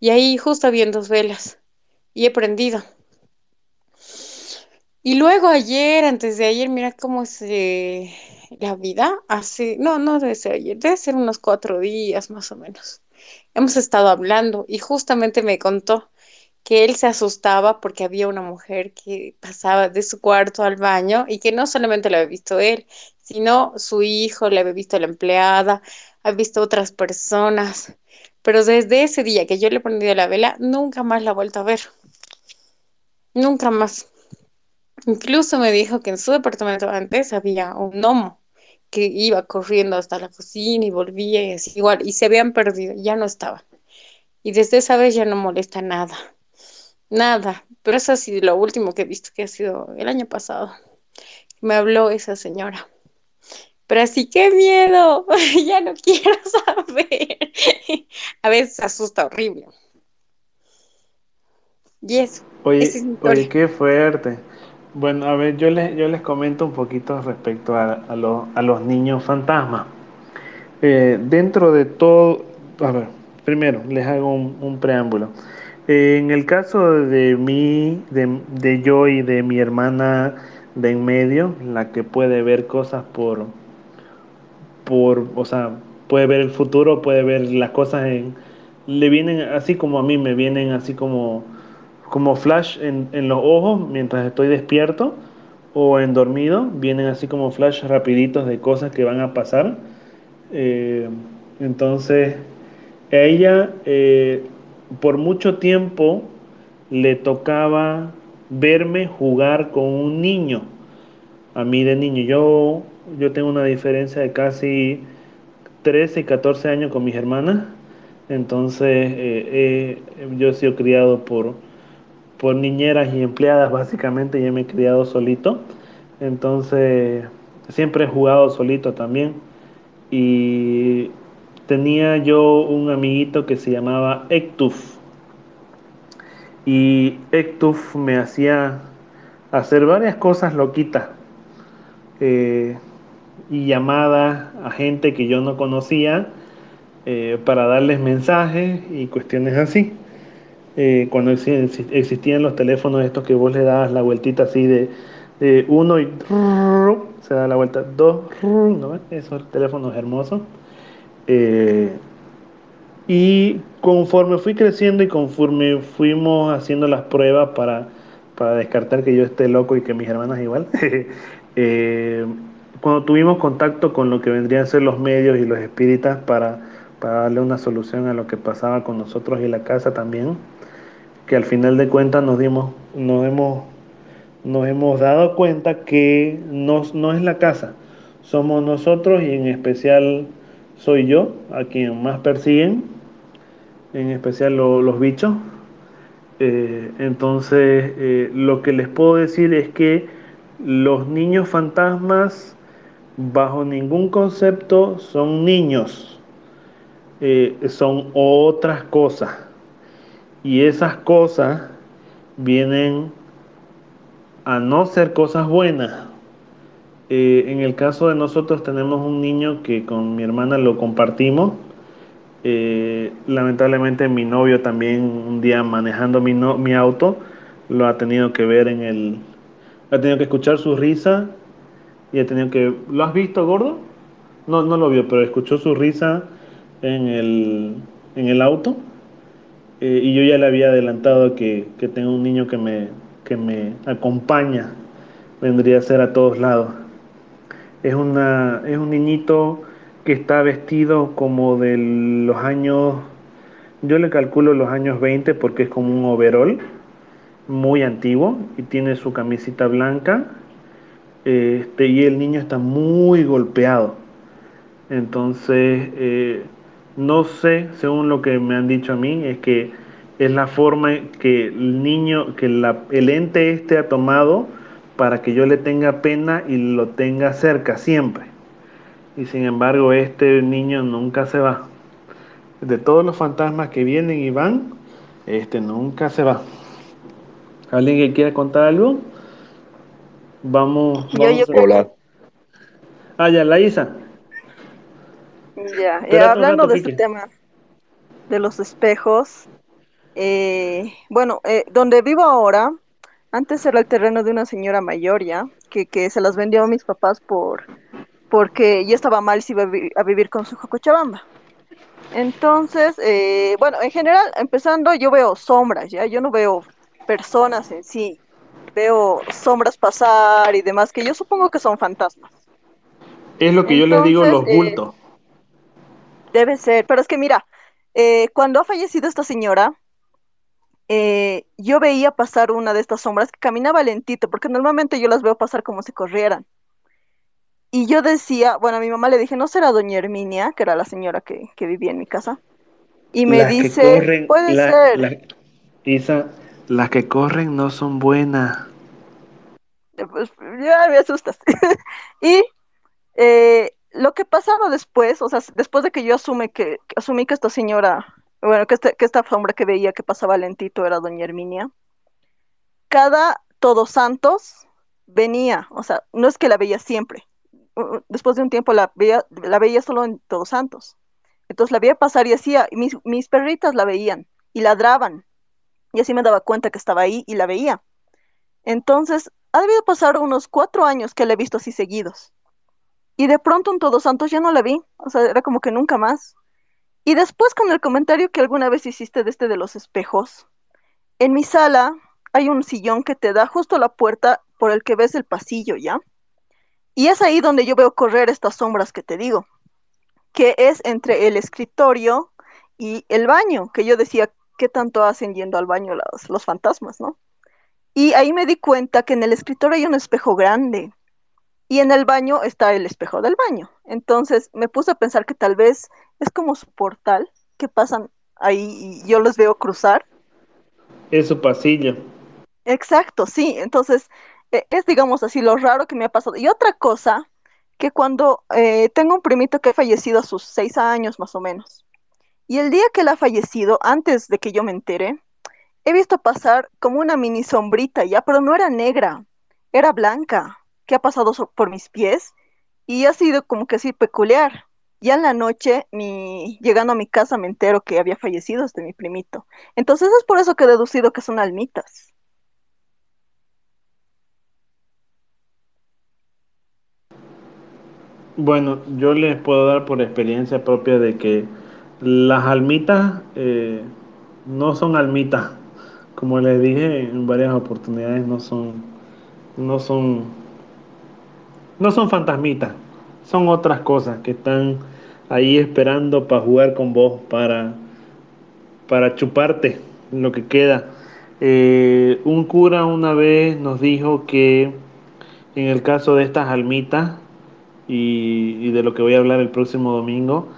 Y ahí justo había dos velas. Y he prendido. Y luego ayer, antes de ayer, mira cómo es eh, la vida. Hace, no, no debe ser ayer, debe ser unos cuatro días más o menos. Hemos estado hablando y justamente me contó que él se asustaba porque había una mujer que pasaba de su cuarto al baño y que no solamente la había visto él, sino su hijo, le había visto la empleada, había visto otras personas. Pero desde ese día que yo le he prendido la vela, nunca más la he vuelto a ver. Nunca más. Incluso me dijo que en su departamento antes había un gnomo que iba corriendo hasta la cocina y volvía y así igual, y se habían perdido, ya no estaban. Y desde esa vez ya no molesta nada, nada, pero eso ha sido lo último que he visto, que ha sido el año pasado. Me habló esa señora. Pero así, qué miedo, ya no quiero saber. A veces asusta horrible. Y eso. Oye, oye, qué fuerte. Bueno, a ver, yo les, yo les comento un poquito respecto a, a, a los niños fantasmas. Eh, dentro de todo, a ver, primero les hago un, un preámbulo. Eh, en el caso de mí, de, de, yo y de mi hermana de en medio, la que puede ver cosas por, por, o sea, puede ver el futuro, puede ver las cosas en, le vienen así como a mí, me vienen así como como flash en, en, los ojos mientras estoy despierto o en dormido, vienen así como flash rapiditos de cosas que van a pasar. Eh, entonces, ella eh, por mucho tiempo le tocaba verme jugar con un niño, a mí de niño. Yo, yo tengo una diferencia de casi 13 y 14 años con mis hermanas, entonces eh, yo he sido criado por por niñeras y empleadas básicamente, ya me he criado solito. Entonces, siempre he jugado solito también. Y tenía yo un amiguito que se llamaba Ectuf. Y Ectuf me hacía hacer varias cosas loquitas. Eh, y llamadas a gente que yo no conocía eh, para darles mensajes y cuestiones así eh, cuando existían los teléfonos estos que vos le dabas la vueltita así de, de uno y se da la vuelta, dos, ¿no? esos teléfonos hermosos. Eh, y conforme fui creciendo y conforme fuimos haciendo las pruebas para, para descartar que yo esté loco y que mis hermanas igual, eh, cuando tuvimos contacto con lo que vendrían a ser los medios y los espíritas para, para darle una solución a lo que pasaba con nosotros y la casa también, que al final de cuentas nos dimos, nos hemos, dado cuenta que no, no es la casa, somos nosotros y en especial soy yo, a quien más persiguen, en especial lo, los bichos. Eh, entonces, eh, lo que les puedo decir es que los niños fantasmas, bajo ningún concepto, son niños, eh, son otras cosas y esas cosas vienen a no ser cosas buenas. Eh, en el caso de nosotros tenemos un niño que con mi hermana lo compartimos. Eh, lamentablemente mi novio también un día manejando mi, mi auto lo ha tenido que ver en el... Ha tenido que escuchar su risa y ha tenido que... ¿Lo has visto, gordo? No, no lo vio, pero escuchó su risa en el, en el auto eh, y yo ya le había adelantado que, que, tengo un niño que me, que me acompaña vendría a ser a todos lados. Es, una, es un niñito que está vestido como de los años, yo le calculo los años 20 porque es como un overall muy antiguo y tiene su camisita blanca este, y el niño está muy golpeado. Entonces, eh, no sé, según lo que me han dicho a mí, es que es la forma que el niño, que el ente este ha tomado para que yo le tenga pena y lo tenga cerca siempre. Y sin embargo, este niño nunca se va. De todos los fantasmas que vienen y van, este nunca se va. ¿Alguien que quiera contar algo? Vamos. vamos yo, a... Ah, ya, la Isa. Ya, y hablando de este tema de los espejos, eh, bueno, eh, donde vivo ahora, antes era el terreno de una señora mayor ya, que, que se las vendió a mis papás por porque ya estaba mal si iba a, vivir con su Cochabamba. Entonces, eh, bueno, en general, empezando, yo veo sombras, ya, yo no veo personas en sí, veo sombras pasar y demás, que yo supongo que son fantasmas. Es lo que yo les digo, los bultos. Debe ser, pero es que mira, eh, cuando ha fallecido esta señora, eh, yo veía pasar una de estas sombras que caminaba lentito, porque normalmente yo las veo pasar como si corrieran. Y yo decía, bueno, a mi mamá le dije, ¿no será doña Herminia, que era la señora que, vivía en mi casa? Y me dice, puede ser. Isa, las que corren no son buenas. Pues ya me asustas. y eh, lo que pasaba después, o sea, después de que yo asume que, asumí que esta señora, bueno, que, este, que esta sombra que veía que pasaba lentito era doña Herminia, cada Todos Santos venía, o sea, no es que la veía siempre, después de un tiempo la veía, la veía solo en Todos Santos. Entonces la veía pasar y hacía, mis, mis perritas la veían y ladraban. Y así me daba cuenta que estaba ahí y la veía. Entonces, ha debido pasar unos cuatro años que la he visto así seguidos. Y de pronto en Todos Santos ya no la vi, o sea, era como que nunca más. Y después con el comentario que alguna vez hiciste de este de los espejos, en mi sala hay un sillón que te da justo la puerta por el que ves el pasillo, ¿ya? Y es ahí donde yo veo correr estas sombras que te digo, que es entre el escritorio y el baño, que yo decía, ¿qué tanto hacen yendo al baño los, los fantasmas, no? Y ahí me di cuenta que en el escritorio hay un espejo grande, y en el baño está el espejo del baño. Entonces me puse a pensar que tal vez es como su portal que pasan ahí y yo los veo cruzar. Es su pasillo. Exacto, sí. Entonces e, es, digamos así, lo raro que me ha pasado. Y otra cosa, que cuando eh, tengo un primito que ha fallecido a sus seis años más o menos, y el día que él ha fallecido, antes de que yo me entere, he visto pasar como una mini sombrita ya, pero no era negra, era blanca que ha pasado por mis pies y ha sido como que así peculiar. Ya en la noche, mi, llegando a mi casa, me entero que había fallecido este mi primito. Entonces es por eso que he deducido que son almitas. Bueno, yo les puedo dar por experiencia propia de que las almitas eh, no son almitas. Como les dije en varias oportunidades, no son, no son no son fantasmitas, son otras cosas que están ahí esperando para jugar con vos, para, para chuparte lo que queda. Eh, un cura una vez nos dijo que en el caso de estas almitas, y, de lo que voy a hablar el próximo domingo,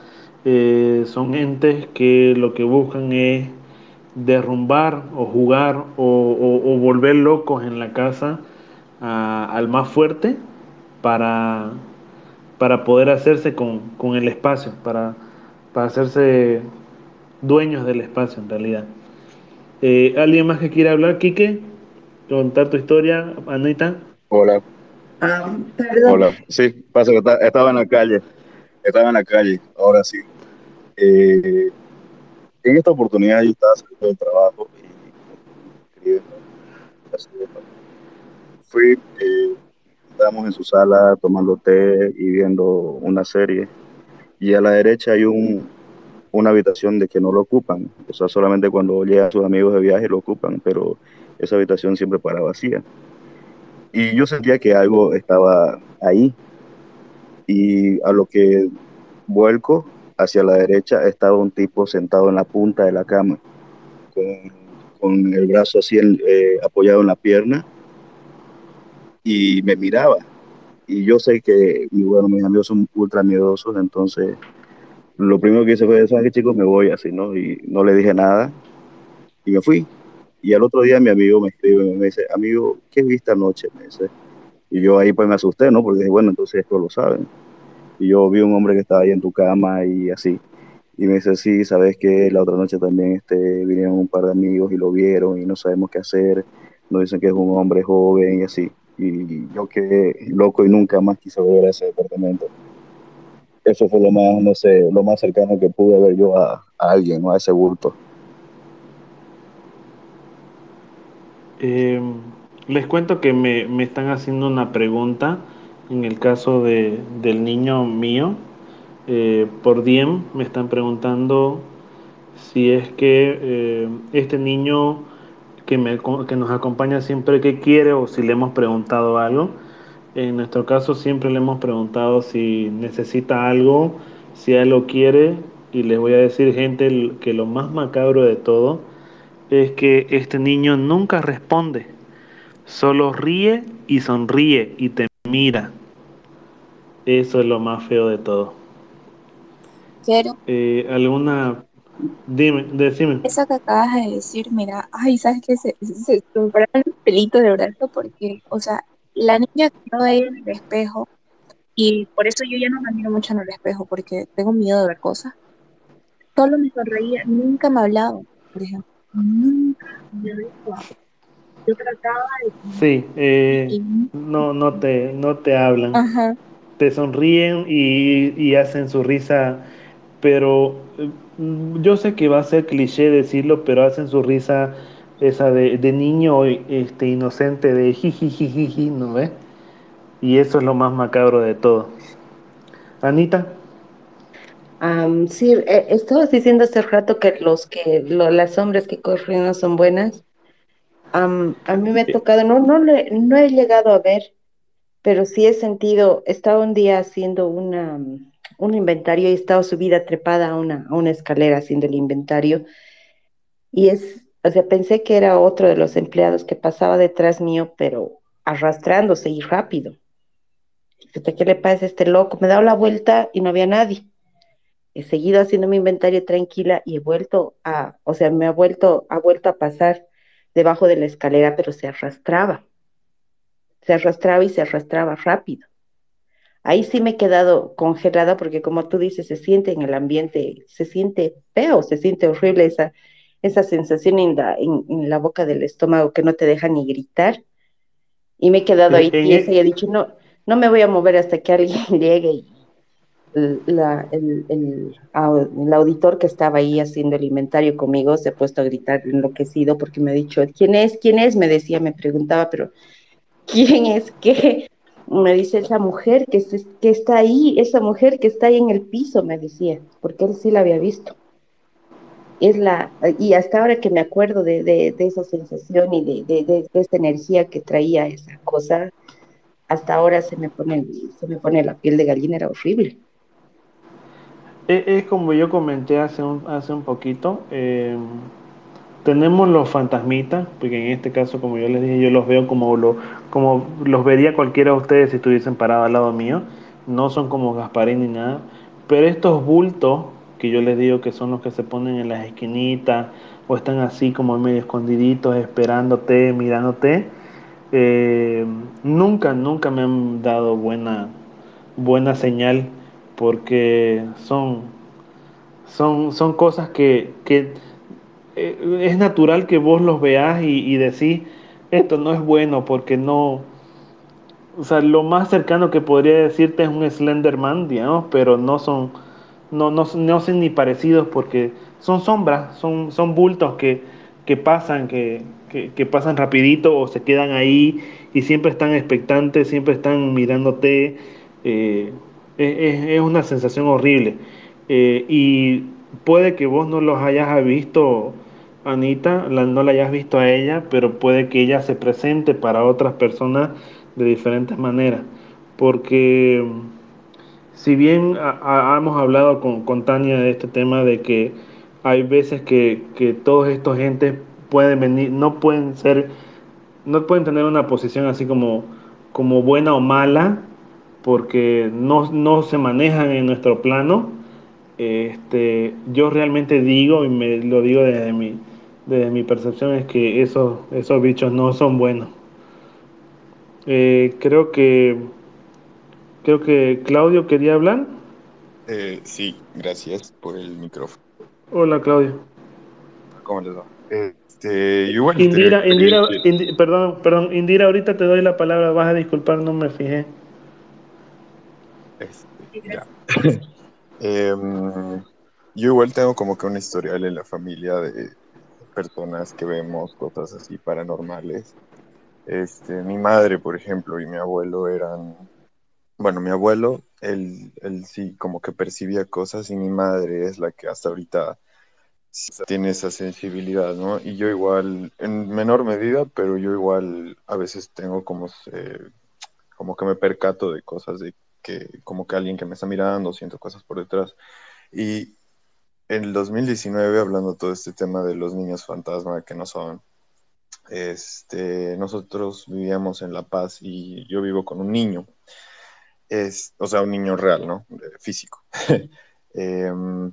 eh, son entes que lo que buscan es derrumbar o jugar o, volver locos en la casa al más fuerte para, para poder hacerse con, el espacio, para, para, hacerse dueños del espacio en realidad. Eh, ¿Alguien más que quiera hablar, Quique? ¿Contar tu historia, Anita? Hola. Ah, Hola, sí, pasa que estaba en la calle, estaba en la calle, ahora sí. Eh, en esta oportunidad yo estaba saliendo del trabajo y fui, eh, Estábamos en su sala tomando té y viendo una serie. Y a la derecha hay un, una habitación de que no lo ocupan. O sea, solamente cuando llegan sus amigos de viaje lo ocupan, pero esa habitación siempre para vacía. Y yo sentía que algo estaba ahí. Y a lo que vuelco hacia la derecha estaba un tipo sentado en la punta de la cama, con, el brazo así eh, apoyado en la pierna y me miraba. Y yo sé que, bueno, mis amigos son ultra miedosos, entonces lo primero que hice fue, ¿sabes qué chicos? Me voy así, ¿no? Y no le dije nada y me fui. Y al otro día mi amigo me escribe y me dice, amigo, ¿qué viste anoche? Me dice. Y yo ahí pues me asusté, ¿no? Porque dije, bueno, entonces esto lo saben. Y yo vi un hombre que estaba ahí en tu cama y así. Y me dice, sí, sabes que la otra noche también este, vinieron un par de amigos y lo vieron y no sabemos qué hacer. Nos dicen que es un hombre joven y así. Y yo quedé loco y nunca más quise volver a ese departamento. Eso fue lo más, no sé, lo más cercano que pude ver yo a, alguien, ¿no? A ese bulto. Eh, les cuento que me, me, están haciendo una pregunta en el caso de, del niño mío. Eh, por Diem me están preguntando si es que eh, este niño que, me, que nos acompaña siempre qué quiere o si le hemos preguntado algo. En nuestro caso siempre le hemos preguntado si necesita algo, si él lo quiere y les voy a decir gente que lo más macabro de todo es que este niño nunca responde, solo ríe y sonríe y te mira. Eso es lo más feo de todo. Eh, ¿Alguna? Dime, decime. Eso que acabas de decir, mira, ay, ¿sabes qué? Se, se, los pelitos de verdad, porque, o sea, la niña quedó ahí en el espejo y por eso yo ya no me miro mucho en el espejo, porque tengo miedo de ver cosas. Solo me sonreía, nunca me hablaba, por ejemplo. Nunca me hablaba. Yo trataba de... Sí, eh, no, no, te, no te hablan. Ajá te sonríen y, y hacen su risa, pero mm, yo sé que va a ser cliché decirlo, pero hacen su risa esa de, de niño este, inocente de jijijijiji, ¿no ves? Y eso es lo más macabro de todo. Anita. Um, sí, eh, estabas diciendo hace rato que los que lo, las hombres que corren no son buenas. a mí me ha tocado, no, no, le, no he llegado a ver pero sí he sentido, estaba un día haciendo una, un inventario y estaba subida trepada a una, a una escalera haciendo el inventario y es, o sea, pensé que era otro de los empleados que pasaba detrás mío, pero arrastrándose y rápido. ¿qué le pasa a este loco? Me he dado la vuelta y no había nadie. He seguido haciendo mi inventario tranquila y he vuelto a, o sea, me ha vuelto, ha vuelto a pasar debajo de la escalera, pero se arrastraba se arrastraba y se arrastraba rápido. Ahí sí me he quedado congelada porque como tú dices, se siente en el ambiente, se siente feo, se siente horrible esa, esa sensación en la, en, la boca del estómago que no te deja ni gritar. Y me he quedado ahí tiesa y he dicho, no, no me voy a mover hasta que alguien llegue. Y la, el, el, el, auditor que estaba ahí haciendo el inventario conmigo se ha puesto a gritar enloquecido porque me ha dicho, ¿quién es? ¿quién es? Me decía, me preguntaba, pero ¿quién es que? Me dice esa mujer que, que está ahí, esa mujer que está ahí en el piso, me decía, porque él sí la había visto. Es la, y hasta ahora que me acuerdo de, de, esa sensación y de, de, esa energía que traía esa cosa, hasta ahora se me pone, se me pone la piel de gallina, era horrible. Es, como yo comenté hace un, hace un poquito, eh, tenemos los fantasmitas, porque en este caso, como yo les dije, yo los veo como, lo, como los vería cualquiera de ustedes si estuviesen parados al lado mío. No son como Gasparín ni nada. Pero estos bultos, que yo les digo que son los que se ponen en las esquinitas o están así como medio escondiditos, esperándote, mirándote, eh, nunca, nunca me han dado buena, buena señal porque son, son, son cosas que, que es natural que vos los veas y, decís, esto no es bueno porque no... O sea, lo más cercano que podría decirte es un Slenderman, digamos, pero no son, no, no, no son ni parecidos porque son sombras, son, son bultos que, que pasan, que, que, que, pasan rapidito o se quedan ahí y siempre están expectantes, siempre están mirándote. Eh, es, es, una sensación horrible. Eh, y puede que vos no los hayas visto Anita, no la hayas visto a ella, pero puede que ella se presente para otras personas de diferentes maneras, porque si bien hemos hablado con, con, Tania de este tema de que hay veces que, que todos estos entes pueden venir, no pueden ser, no pueden tener una posición así como, como buena o mala, porque no, no se manejan en nuestro plano. Este, yo realmente digo, y me lo digo desde mi, desde mi percepción, es que esos, esos bichos no son buenos. Eh, creo que creo que Claudio quería hablar. Eh, sí, gracias por el micrófono. Hola Claudio. ¿Cómo les va? Este, igual Indira, Indira, perdón, perdón, Indira, ahorita te doy la palabra, vas a disculpar, no me fijé. Este, ya. Em, yo igual tengo como que una historial en la familia de personas que vemos cosas así paranormales. Este, mi madre, por ejemplo, y mi abuelo eran, bueno, mi abuelo, él, él sí como que percibía cosas y mi madre es la que hasta ahorita tiene esa sensibilidad, ¿no? Y yo igual, en menor medida, pero yo igual a veces tengo como, como que me percato de cosas, de que como que alguien que me está mirando, siento cosas por detrás. Y en el 2019, hablando todo este tema de los niños fantasma que no son, este, nosotros vivíamos en La Paz y yo vivo con un niño, es, o sea, un niño real, ¿no? Físico. Em,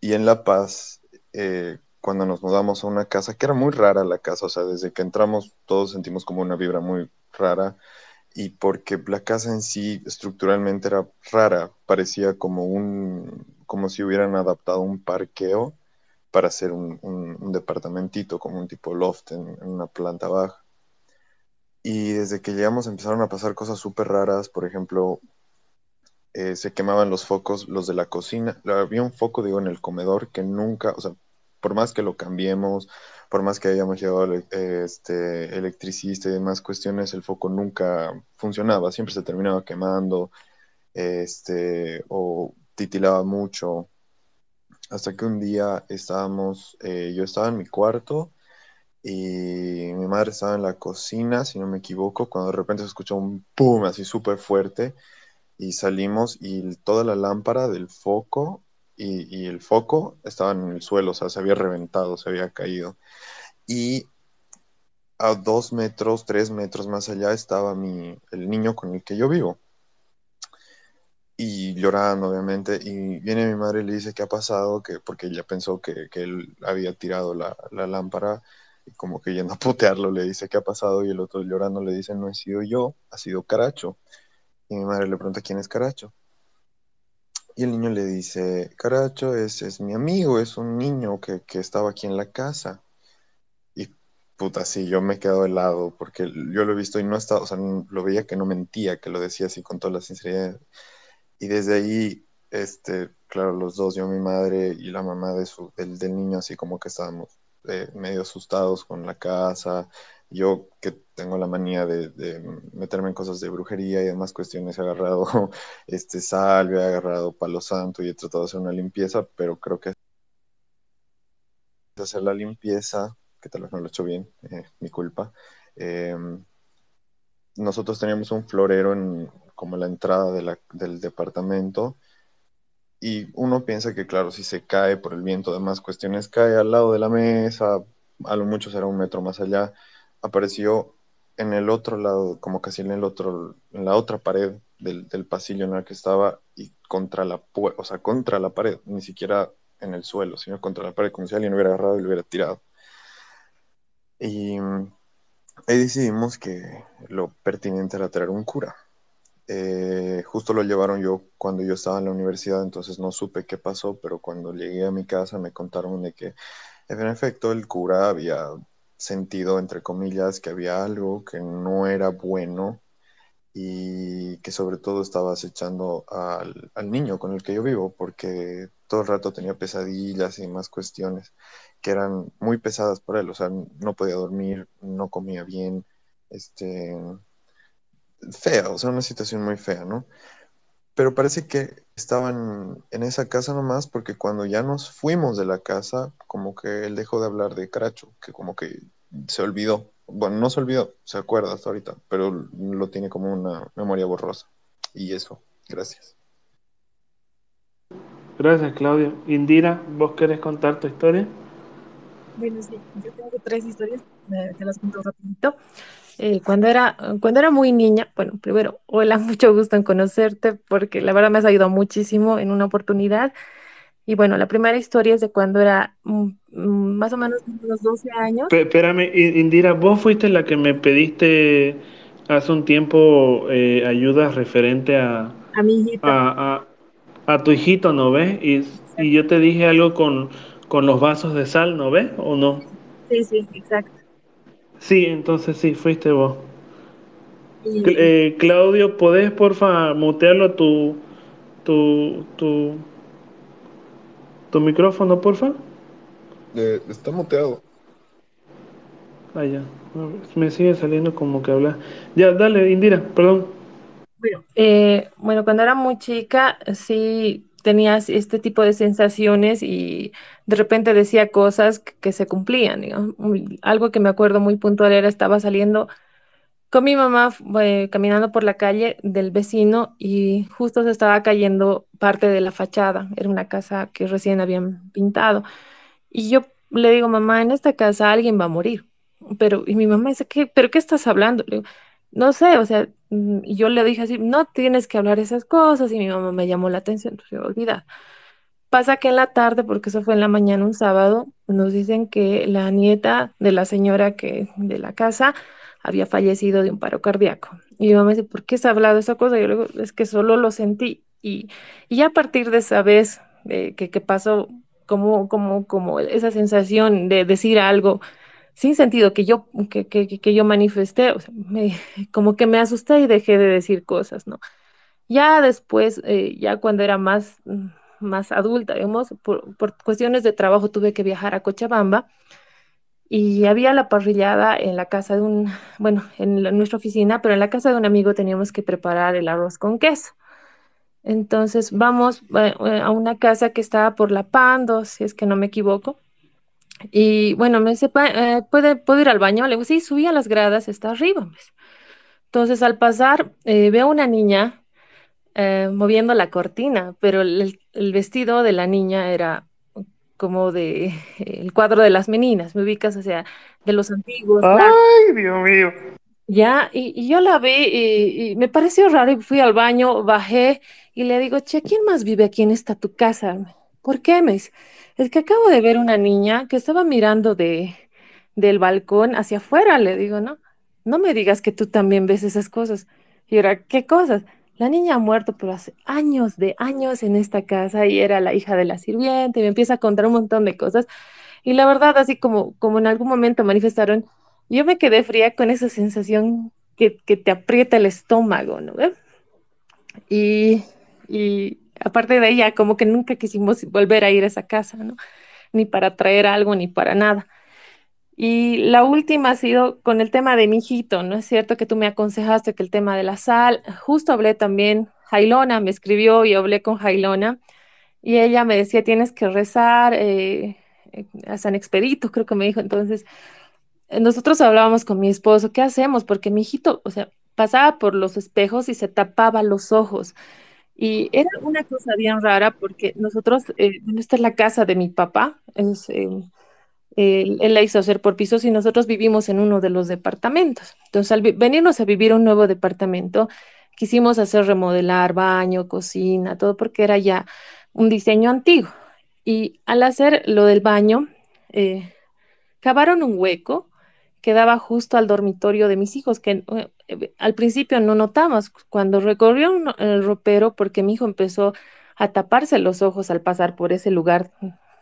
y en La Paz eh, cuando nos mudamos a una casa, que era muy rara la casa, o sea, desde que entramos todos sentimos como una vibra muy rara y porque la casa en sí estructuralmente era rara, parecía como un, como si hubieran adaptado un parqueo para hacer un, un, departamentito, como un tipo loft en, una planta baja. Y desde que llegamos empezaron a pasar cosas súper raras, por ejemplo, eh, se quemaban los focos, los de la cocina. Había un foco, digo, en el comedor que nunca, o sea, por más que lo cambiemos, por más que hayamos llevado este, electricista y demás cuestiones, el foco nunca funcionaba, siempre se terminaba quemando, este, o titilaba mucho. Hasta que un día estábamos, eh, yo estaba en mi cuarto y mi madre estaba en la cocina, si no me equivoco, cuando de repente se escuchó un pum así súper fuerte y salimos y toda la lámpara del foco y, el foco estaba en el suelo, o sea, se había reventado, se había caído. Y a dos metros, tres metros más allá estaba mi, el niño con el que yo vivo. Y llorando, obviamente, y viene mi madre y le dice qué ha pasado, que, porque ella pensó que, que él había tirado la, la, lámpara, y como que yendo a putearlo le dice qué ha pasado, y el otro llorando le dice, no he sido yo, ha sido Caracho. Y mi madre le pregunta quién es Caracho. Y el niño le dice, Caracho es, es mi amigo, es un niño que, que, estaba aquí en la casa. Y puta, sí, yo me he quedado helado porque yo lo he visto y no estaba, o sea, lo veía que no mentía, que lo decía así con toda la sinceridad. Y desde ahí, este, claro, los dos, yo, mi madre y la mamá de su, del, del niño, así como que estábamos eh, medio asustados con la casa, yo que tengo la manía de, meterme en cosas de brujería y demás cuestiones, he agarrado este salve, he agarrado palo santo y he tratado de hacer una limpieza, pero creo que hacer la limpieza, que tal vez no lo he hecho bien, eh, mi culpa. Em, nosotros teníamos un florero en como la entrada del departamento y uno piensa que claro, si se cae por el viento, demás cuestiones, cae al lado de la mesa, a lo mucho será un metro más allá, apareció en el otro lado, como casi en el otro, en la otra pared del, pasillo en la que estaba y contra la, o sea, contra la pared, ni siquiera en el suelo, sino contra la pared, como si alguien hubiera agarrado y lo hubiera tirado. Y ahí decidimos que lo pertinente era traer un cura. Eh, justo lo llevaron yo cuando yo estaba en la universidad, entonces no supe qué pasó, pero cuando llegué a mi casa me contaron de que en efecto el cura había sentido, entre comillas, que había algo que no era bueno y que sobre todo estaba acechando al, al, niño con el que yo vivo, porque todo el rato tenía pesadillas y más cuestiones que eran muy pesadas para él, o sea, no podía dormir, no comía bien, este, fea, o sea, una situación muy fea, ¿no? Pero parece que estaban en esa casa nomás porque cuando ya nos fuimos de la casa, como que él dejó de hablar de Caracho, que como que se olvidó bueno, no se olvidó, se acuerda hasta ahorita, pero lo tiene como una memoria borrosa. Y eso, gracias. Gracias, Claudio. Indira, ¿vos querés contar tu historia? Bueno, sí, yo tengo tres historias, te las cuento rapidito. Eh, cuando era, cuando era muy niña, bueno, primero, hola, mucho gusto en conocerte, porque la verdad me has ayudado muchísimo en una oportunidad. Y bueno, la primera historia es de cuando era mm, mm, más o menos unos 12 años. espérame, Indira, vos fuiste la que me pediste hace un tiempo eh, ayuda referente a, a mi hijito. A, a, tu hijito, ¿no ves? Y, y, yo te dije algo con, con los vasos de sal, ¿no ves? ¿O no? Sí, sí, exacto. Sí, entonces sí, fuiste vos. Eh, Claudio, ¿podés porfa mutearlo tu, tu, tu, tu micrófono, porfa? Eh, está muteado. Ah, ya. Me sigue saliendo como que habla. Ya, dale, Indira, perdón. Bueno, eh, bueno, cuando era muy chica, sí tenías este tipo de sensaciones y de repente decía cosas que, se cumplían. Algo que me acuerdo muy puntual era estaba saliendo con mi mamá caminando por la calle del vecino y justo se estaba cayendo parte de la fachada. Era una casa que recién habían pintado. Y yo le digo, mamá, en esta casa alguien va a morir. Pero, y mi mamá dice, ¿qué? ¿Pero qué estás hablando? Le digo, no sé, o sea, mm, y yo le dije así, no tienes que hablar esas cosas, y mi mamá me llamó la atención, entonces olvidar. Pasa que en la tarde, porque eso fue en la mañana un sábado, nos dicen que la nieta de la señora que de la casa había fallecido de un paro cardíaco. Y mi mamá dice, ¿por qué se ha hablado esa cosa? Yo le digo, es que solo lo sentí. Y, y a partir de esa vez eh, que, que, pasó, como, como, como esa sensación de decir algo sin sentido que yo, que, que, que yo manifesté, como que me asusté y dejé de decir cosas, ¿no? Ya después, eh, ya cuando era más, más adulta, digamos, por, por, cuestiones de trabajo tuve que viajar a Cochabamba y había la parrillada en la casa de un, bueno, en, la, nuestra oficina, pero en la casa de un amigo teníamos que preparar el arroz con queso. Entonces vamos eh, a una casa que estaba por La Pando, si es que no me equivoco. Y bueno, me dice, eh, ¿puede, ¿puedo ir al baño? Le digo, sí, subí a las gradas, está arriba. Entonces, al pasar, eh, veo una niña eh, moviendo la cortina, pero el, el, vestido de la niña era como de el cuadro de las meninas, me ubicas, o sea, de los antiguos. ¡Ay, Dios mío! Ya, y, y yo la vi y, y, me pareció raro y fui al baño, bajé y le digo, che, ¿quién más vive aquí en esta tu casa? ¿Por qué, me dice? Es que acabo de ver una niña que estaba mirando de, del balcón hacia afuera, le digo, ¿no? No me digas que tú también ves esas cosas. Y ahora, ¿qué cosas? La niña ha muerto, pero hace años de años en esta casa y era la hija de la sirviente, y me empieza a contar un montón de cosas. Y la verdad, así como, como en algún momento manifestaron, yo me quedé fría con esa sensación que, que te aprieta el estómago, ¿no? Y, y aparte de ella, como que nunca quisimos volver a ir a esa casa, ¿no? Ni para traer algo, ni para nada. Y la última ha sido con el tema de mi hijito, ¿no es cierto que tú me aconsejaste que el tema de la sal, justo hablé también, Jailona me escribió y hablé con Jailona y ella me decía, tienes que rezar eh, a San Expedito, creo que me dijo, entonces eh, nosotros hablábamos con mi esposo, ¿qué hacemos? Porque mi hijito, o sea, pasaba por los espejos y se tapaba los ojos. Y era una cosa bien rara porque nosotros, eh, esta es la casa de mi papá, es, eh, él, la hizo hacer por pisos y nosotros vivimos en uno de los departamentos. Entonces, al venirnos a vivir un nuevo departamento, quisimos hacer remodelar baño, cocina, todo porque era ya un diseño antiguo. Y al hacer lo del baño, eh, cavaron un hueco que daba justo al dormitorio de mis hijos, que eh, al principio no notamos. Cuando recorrió el ropero, porque mi hijo empezó a taparse los ojos al pasar por ese lugar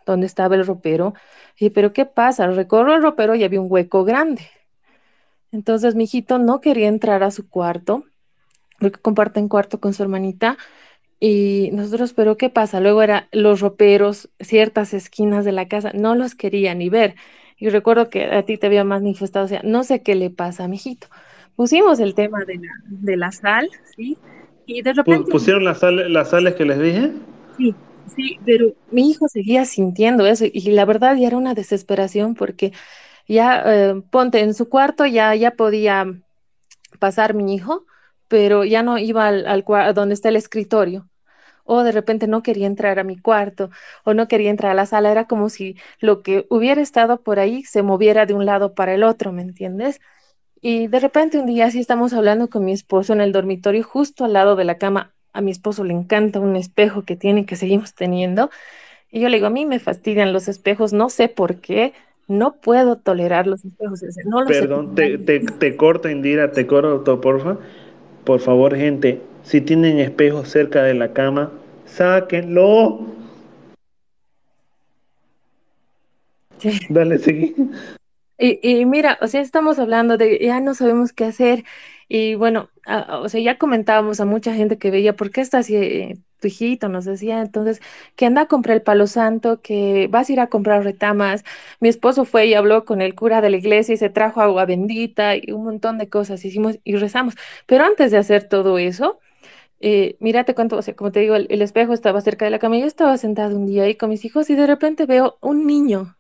donde estaba el ropero, y pero ¿qué pasa? Recorrió el ropero y había un hueco grande. Entonces mi hijito no quería entrar a su cuarto, porque comparten cuarto con su hermanita, y nosotros, pero ¿qué pasa? Luego eran los roperos, ciertas esquinas de la casa, no los quería ni ver. Y recuerdo que a ti te había manifestado, o no sé qué le pasa mi hijito. Pusimos el tema de la, de la sal, ¿sí? Y de repente... ¿Pusieron las, sal, las sales que les dije? Sí, sí, pero mi hijo seguía sintiendo eso y la verdad ya era una desesperación porque Ya, eh, ponte en su cuarto, ya, ya podía pasar mi hijo, pero ya no iba al, al donde está el escritorio. O de repente no quería entrar a mi cuarto, o no quería entrar a la sala. Era como si lo que hubiera estado por ahí se moviera de un lado para el otro, ¿me entiendes? Y de repente un día sí estamos hablando con mi esposo en el dormitorio, justo al lado de la cama. A mi esposo le encanta un espejo que tiene, que seguimos teniendo. Y yo le digo, a mí me fastidian los espejos, no sé por qué, no puedo tolerar los espejos, no los Perdón, te, te, te corto, Indira, te corto, porfa. Por favor, gente, si tienen espejos cerca de la cama, sáquenlo. Sí. Dale, seguí. Y, y mira, o sea, estamos hablando de ya no sabemos qué hacer. Y bueno, o sea, ya comentábamos a mucha gente que veía, ¿por qué está así eh, tu hijito? Nos decía entonces que anda a comprar el palo santo, que vas a ir a comprar retamas. Mi esposo fue y habló con el cura de la iglesia y se trajo agua bendita y un montón de cosas hicimos y rezamos. Pero antes de hacer todo eso, eh, mira, te cuento, o sea, como te digo, el, el espejo estaba cerca de la cama. Yo estaba sentada un día ahí con mis hijos y de repente veo un niño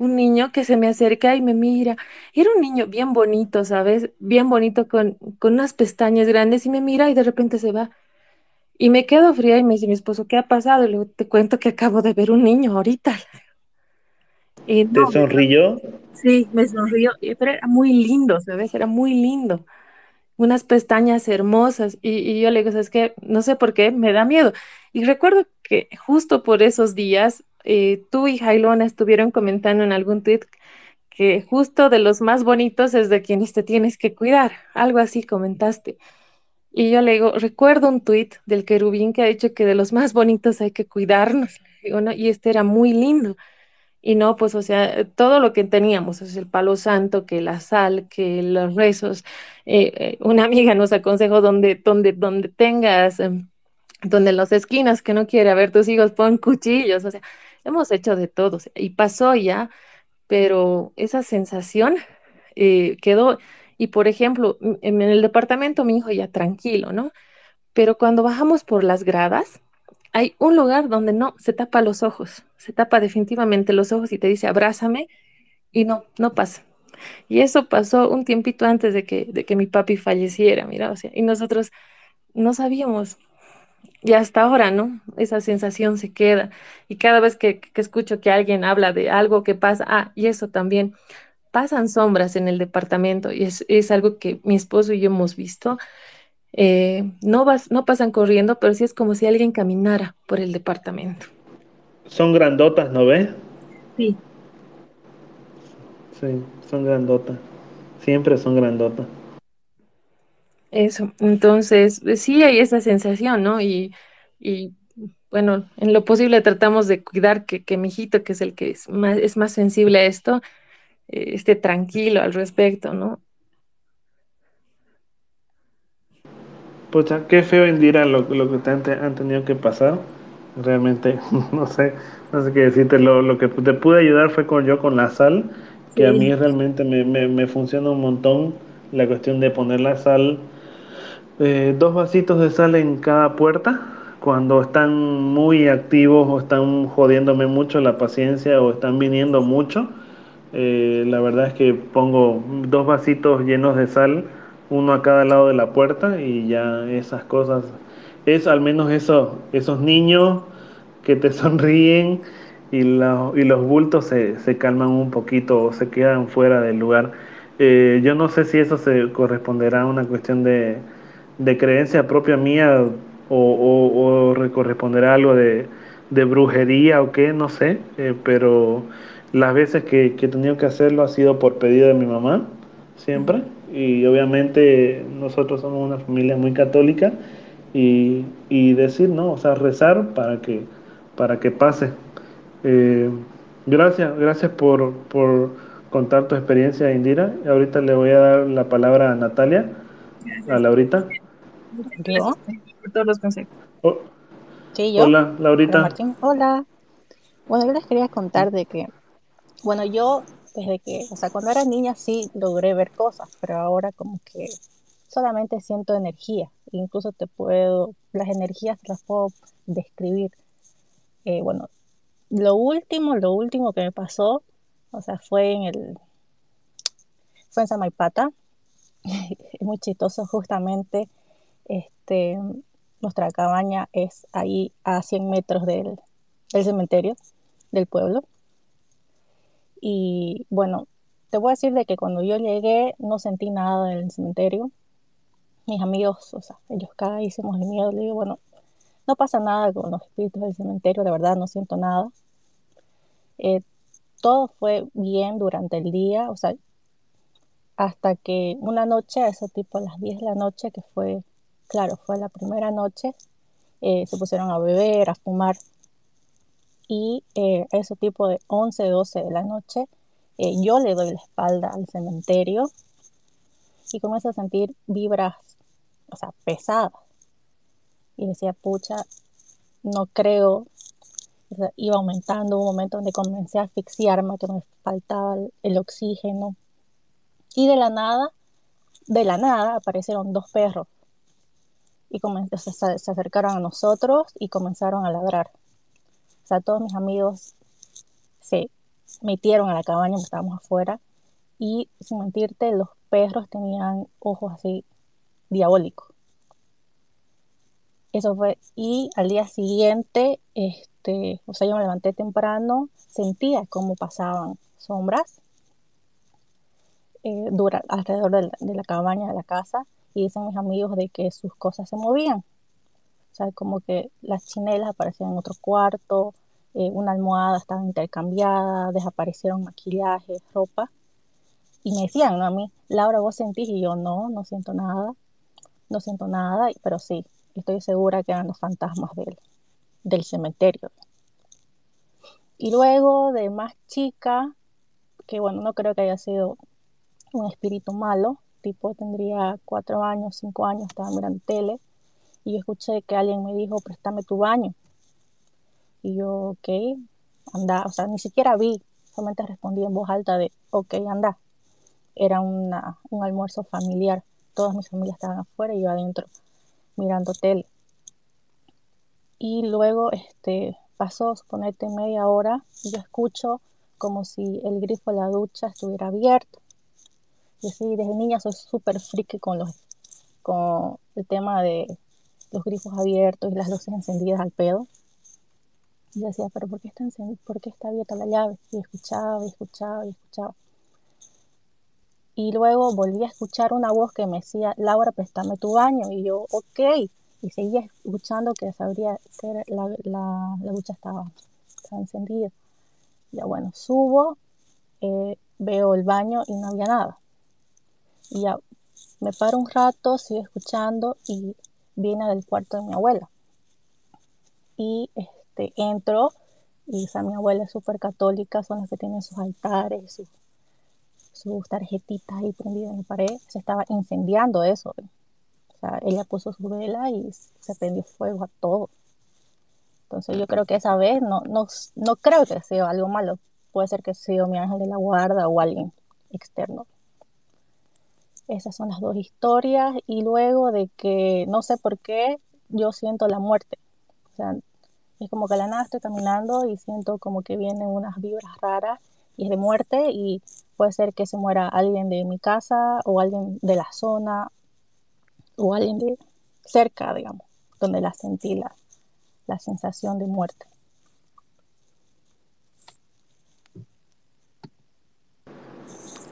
un niño que se me acerca y me mira. Era un niño bien bonito, ¿sabes? Bien bonito con, con unas pestañas grandes y me mira y de repente se va. Y me quedo fría y me dice mi esposo, ¿qué ha pasado? Y luego te cuento que acabo de ver un niño ahorita. Y ¿Te no, me- sonrió? sí, me sonrió, pero era muy lindo, ¿sabes? Era muy lindo. Unas pestañas hermosas. Y, y yo le digo, ¿sabes qué? No sé por qué, me da miedo. Y recuerdo que justo por esos días, eh, tú y Jailona estuvieron comentando en algún tweet que justo de los más bonitos es de quienes te tienes que cuidar. Algo así comentaste. Y yo le digo, recuerdo un tuit del querubín que ha dicho que de los más bonitos hay que cuidarnos. Y este era muy lindo. Y no, pues, o sea, todo lo que teníamos, es el palo santo, que la sal, que los rezos. Eh, eh, una amiga nos aconsejó donde, donde, donde tengas, em, donde en las esquinas que no quiere ver tus hijos, pon cuchillos. O sea, hemos hecho de todo. o sea, y pasó ya pero esa sensación eh, quedó. Y por ejemplo, en el departamento mi hijo ya tranquilo, ¿no? Pero cuando bajamos por las gradas, hay un lugar donde no, se tapa los ojos, se tapa definitivamente los ojos y te dice abrázame y no, no pasa. Y eso pasó un tiempito antes de que, de que mi papi falleciera, mira, o sea, y nosotros no sabíamos. Y hasta ahora, ¿no? Esa sensación se queda. Y cada vez que, que escucho que alguien habla de algo que pasa, ah, y eso también, pasan sombras en el departamento y es, es algo que mi esposo y yo hemos visto. Eh, no, vas, no pasan corriendo, pero sí es como si alguien caminara por el departamento. Son grandotas, ¿no ves? Sí. Sí, son grandotas. Siempre son grandotas. Eso, entonces, eh, sí hay esa sensación, ¿no? Y, y bueno, en lo posible tratamos de cuidar que, que mi hijito, que es el que es más, es más sensible a esto, eh, esté tranquilo al respecto, ¿no? Pucha, qué feo, Indira, lo, lo que te han, te han tenido que pasar. Realmente, no sé, no sé qué decirte. Lo, lo que te pude ayudar fue con yo con la sal, que a mí realmente me, me, me funciona un montón la cuestión de poner la sal, eh, dos vasitos de sal en cada puerta. Cuando están muy activos o están jodiéndome mucho la paciencia o están viniendo mucho, eh, la verdad es que pongo dos vasitos llenos de sal, uno a cada lado de la puerta y ya esas cosas, es al menos eso, esos niños que te sonríen y, la- y los bultos se, se calman un poquito o se quedan fuera del lugar. Eh, yo no sé si eso se corresponderá a una cuestión de, de creencia propia mía o, o, o re- corresponderá a algo de, de brujería o qué, no sé, eh, pero las veces que, que he tenido que hacerlo ha sido por pedido de mi mamá, siempre, y obviamente nosotros somos una familia muy católica y, y decir, ¿no? O sea, rezar para que, para que pase. Eh, gracias, gracias por, por contar tu experiencia, Indira. Ahorita le voy a dar la palabra a Natalia, a Laurita. ¿Yo? por todos los consejos. Oh, Sí, yo. hola, Hola, Laurita. Martín. Hola. Bueno, yo les quería contar de que, bueno, yo desde que, o sea, cuando era niña sí logré ver cosas, pero ahora como que solamente siento energía. Incluso te puedo, las energías te las puedo describir. Eh, bueno, lo último, lo último que me pasó, o sea, fue en el, fue en Samaipata. es muy chistoso, justamente este, nuestra cabaña es ahí a 100 metros del, del cementerio del pueblo. Y bueno, te voy a decir de que cuando yo llegué no sentí nada en el cementerio. Mis amigos, o sea, ellos hicimos el miedo. Le digo, bueno, no pasa nada con los espíritus del cementerio, de verdad no siento nada. Eh, todo fue bien durante el día, o sea, hasta que una noche, a tipo a las 10 de la noche, que fue, claro, fue la primera noche, eh, se pusieron a beber, a fumar. Y eh, a eso tipo de 11, 12 de la noche, eh, yo le doy la espalda al cementerio y comienzo a sentir vibras, o sea, pesadas. Y decía, pucha, no creo. iba aumentando, un momento donde comencé a asfixiarme, que me faltaba el oxígeno y de la nada, de la nada, aparecieron dos perros. Y se, acercaron a nosotros y comenzaron a ladrar. O sea, todos mis amigos se metieron a la cabaña, estábamos afuera. Y sin mentirte, los perros tenían ojos así diabólicos. Eso fue. Y al día siguiente, este, o sea, yo me levanté temprano, sentía cómo pasaban sombras eh, dura, alrededor de la, cabaña de la casa y dicen mis amigos de que sus cosas se movían. O sea, como que las chinelas aparecían en otro cuarto, eh, una almohada estaba intercambiada, desaparecieron maquillaje, ropa. Y me decían, ¿no? A mí, Laura, ¿vos sentís? Y yo, no, no siento nada, no siento nada, pero sí, estoy segura que eran los fantasmas del, del cementerio. Y luego de más chica, que bueno, no creo que haya sido un espíritu malo, tipo tendría cuatro años, cinco años, estaba mirando tele y yo escuché que alguien me dijo, préstame tu baño. Y yo, ok, anda, o sea, ni siquiera vi, solamente respondí en voz alta de, ok, anda. Era una, un almuerzo familiar, todas mis familias estaban afuera y yo adentro mirando tele. Y luego este, pasó, suponete, media hora y yo escucho como si el grifo de la ducha estuviera abierto yo sí, desde niña soy súper friki con, los, con el tema de los grifos abiertos y las luces encendidas al pedo. Y yo decía, pero ¿por qué está, ¿por qué está abierta la llave? Y escuchaba, y escuchaba, y escuchaba. Y luego volví a escuchar una voz que me decía, Laura, préstame tu baño. Y yo, ok. Y seguía escuchando que sabría que la, la, la ducha estaba, estaba encendida. Ya bueno, subo, eh, veo el baño y no había nada. Y ya me paro un rato, sigo escuchando y viene del cuarto de mi abuela. Y este, entro y esa mi abuela es súper católica, son las que tienen sus altares, sus, sus tarjetitas ahí prendidas en la pared. Se estaba incendiando eso. O sea, ella puso su vela y se prendió fuego a todo. Entonces yo creo que esa vez no, no, no creo que sea algo malo. Puede ser que sea mi ángel de la guarda o alguien externo. Esas son las dos historias y luego de que no sé por qué yo siento la muerte. O sea, es como que la nada estoy caminando y siento como que vienen unas vibras raras y es de muerte y puede ser que se muera alguien de mi casa o alguien de la zona o alguien de cerca, digamos, donde la sentí la, la sensación de muerte.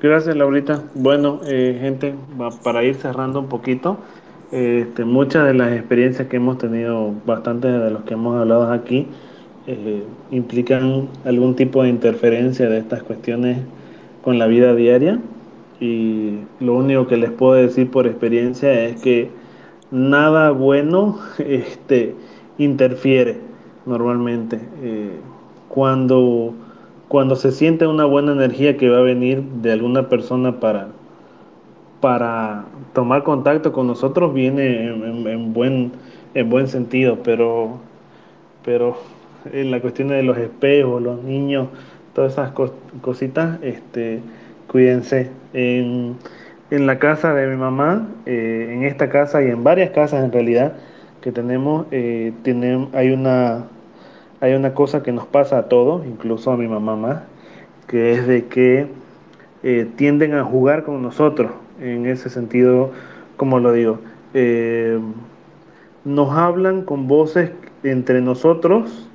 Gracias, Laurita. Bueno, eh, gente, para ir cerrando un poquito, este, muchas de las experiencias que hemos tenido, bastantes de los que hemos hablado aquí, eh, implican algún tipo de interferencia de estas cuestiones con la vida diaria. Y lo único que les puedo decir por experiencia es que nada bueno este, interfiere normalmente. Eh, cuando cuando se siente una buena energía que va a venir de alguna persona para, para tomar contacto con nosotros, viene en, buen, en buen sentido, pero, pero en la cuestión de los espejos, los niños, todas esas cositas, este, cuídense. En, la casa de mi mamá, eh, en esta casa y en varias casas en realidad que tenemos, eh, hay una hay una cosa que nos pasa a todos, incluso a mi mamá más, que es de que eh, tienden a jugar con nosotros, en ese sentido, como lo digo. Eh, nos hablan con voces entre nosotros,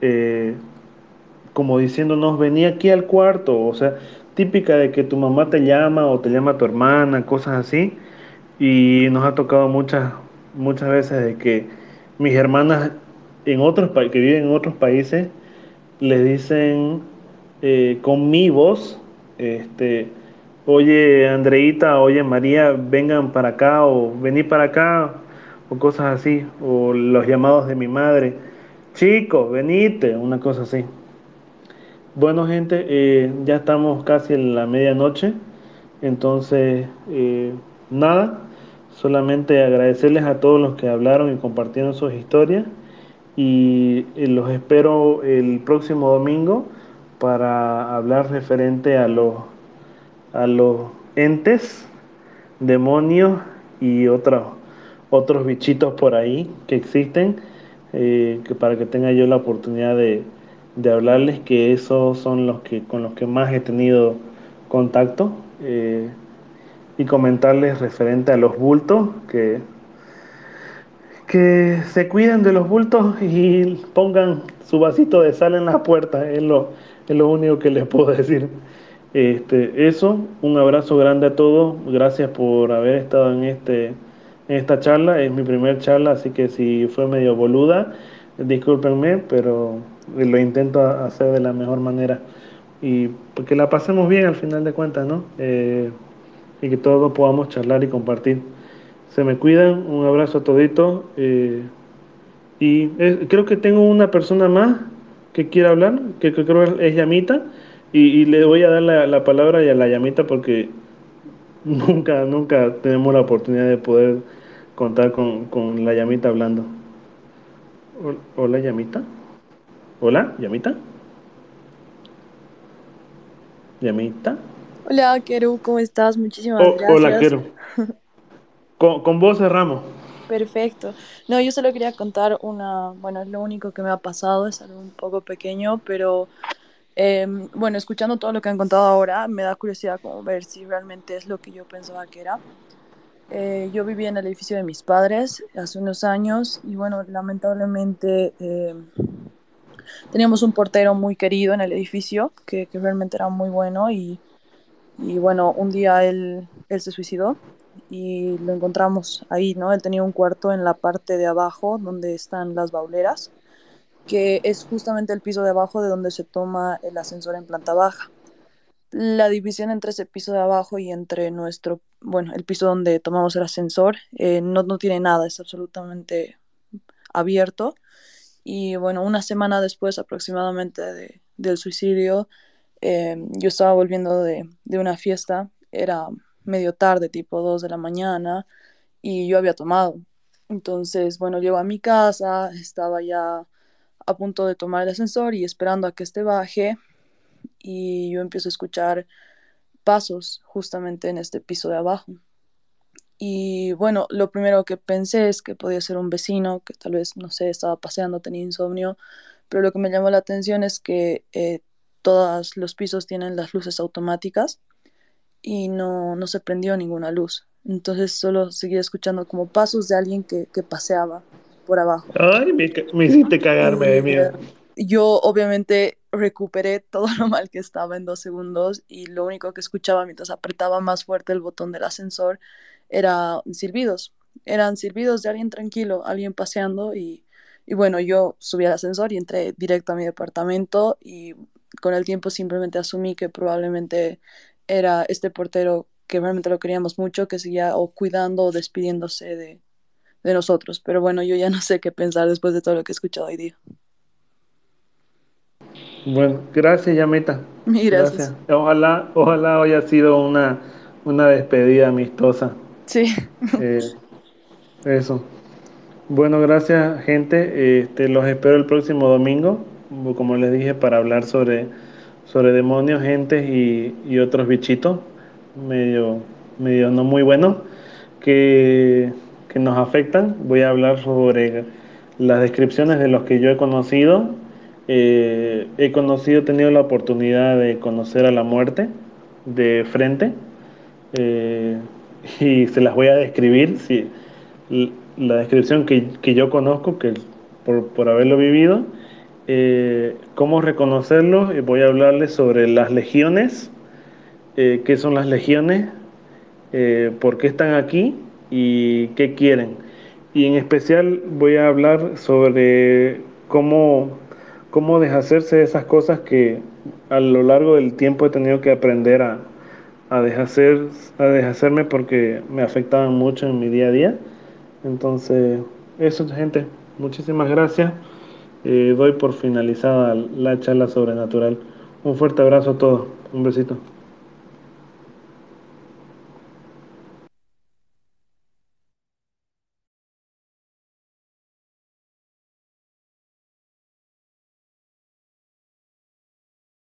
eh, como diciéndonos, vení aquí al cuarto, o sea, típica de que tu mamá te llama o te llama tu hermana, cosas así, y nos ha tocado muchas, muchas veces de que mis hermanas en otros que viven en otros países les dicen eh, con mi voz, este, oye Andreita, oye María, vengan para acá o vení para acá o cosas así, o los llamados de mi madre, chicos, venite, una cosa así. Bueno gente, eh, ya estamos casi en la medianoche, entonces eh, nada, solamente agradecerles a todos los que hablaron y compartieron sus historias y eh, los espero el próximo domingo para hablar referente a los, a los entes, demonios y otros, otros bichitos por ahí que existen, eh, que para que tenga yo la oportunidad de, de, hablarles, que esos son los que con los que más he tenido contacto, eh, y comentarles referente a los bultos, que que se cuiden de los bultos y pongan su vasito de sal en la puerta, es lo, es lo único que les puedo decir. Este, eso, un abrazo grande a todos, gracias por haber estado en, este, en esta charla, es mi primer charla, así que si fue medio boluda, discúlpenme, pero lo intento hacer de la mejor manera y que la pasemos bien al final de cuentas, ¿no? Eh, y que todos podamos charlar y compartir. Se me cuidan, un abrazo a toditos. Eh, y creo que tengo una persona más que quiere hablar, que, creo es Yamita, y, le voy a dar la, palabra a la Yamita porque nunca, nunca tenemos la oportunidad de poder contar con, con la Yamita hablando. Hola, Yamita. Hola, Yamita. Yamita. Hola, Keru, ¿cómo estás? Muchísimas gracias. Hola, Keru. Con, vos cerramos. Perfecto. No, yo solo quería contar una, bueno, es lo único que me ha pasado, es algo un poco pequeño, pero em, bueno, escuchando todo lo que han contado ahora, me da curiosidad como ver si realmente es lo que yo pensaba que era. Eh, yo vivía en el edificio de mis padres hace unos años y bueno, lamentablemente em, teníamos un portero muy querido en el edificio que, que realmente era muy bueno y, y bueno, un día él se suicidó y lo encontramos ahí, ¿no? Él tenía un cuarto en la parte de abajo donde están las bauleras, que es justamente el piso de abajo de donde se toma el ascensor en planta baja. La división entre ese piso de abajo y entre nuestro, bueno, el piso donde tomamos el ascensor, eh, no, no tiene nada, es absolutamente abierto. Y bueno, una semana después aproximadamente de, del suicidio, eh, yo estaba volviendo de, de una fiesta, era medio tarde, tipo 2 de la mañana, y yo había tomado. Entonces, bueno, llego a mi casa, estaba ya a punto de tomar el ascensor y esperando a que este baje, y yo empiezo a escuchar pasos justamente en este piso de abajo. Y bueno, lo primero que pensé es que podía ser un vecino que tal vez, no sé, estaba paseando, tenía insomnio, pero lo que me llamó la atención es que eh, todos los pisos tienen las luces automáticas y no, no se prendió ninguna luz. Entonces solo seguía escuchando como pasos de alguien que, que paseaba por abajo. Ay, me, me hiciste cagarme de miedo. Yo obviamente recuperé todo lo mal que estaba en dos segundos y lo único que escuchaba mientras apretaba más fuerte el botón del ascensor era silbidos. Eran silbidos de alguien tranquilo, alguien paseando y, y bueno, yo subí al ascensor y entré directo a mi departamento y con el tiempo simplemente asumí que probablemente era este portero que realmente lo queríamos mucho, que seguía o cuidando o despidiéndose de, de nosotros. Pero bueno, yo ya no sé qué pensar después de todo lo que he escuchado hoy día. Bueno, gracias, Yamita. Gracias. Ojalá, ojalá haya sido una, una despedida amistosa. Sí. Eh, eso. Bueno, gracias, gente. Este, los espero el próximo domingo, como les dije, para hablar sobre sobre demonios, gentes y, otros bichitos medio, medio no muy buenos que, nos afectan. Voy a hablar sobre las descripciones de los que yo he conocido. Eh, he conocido, he tenido la oportunidad de conocer a la muerte, de frente eh, y se las voy a describir, si, la descripción que, que yo conozco, que por, por haberlo vivido, eh, cómo reconocerlos, y voy a hablarles sobre las legiones, eh, qué son las legiones, eh, por qué están aquí y qué quieren. Y en especial voy a hablar sobre cómo, cómo deshacerse de esas cosas que a lo largo del tiempo he tenido que aprender a, a, deshacer, a deshacerme porque me afectaban mucho en mi día a día. Entonces, eso, gente, muchísimas gracias. Eh, doy por finalizada la charla sobrenatural. Un fuerte abrazo a todos. Un besito.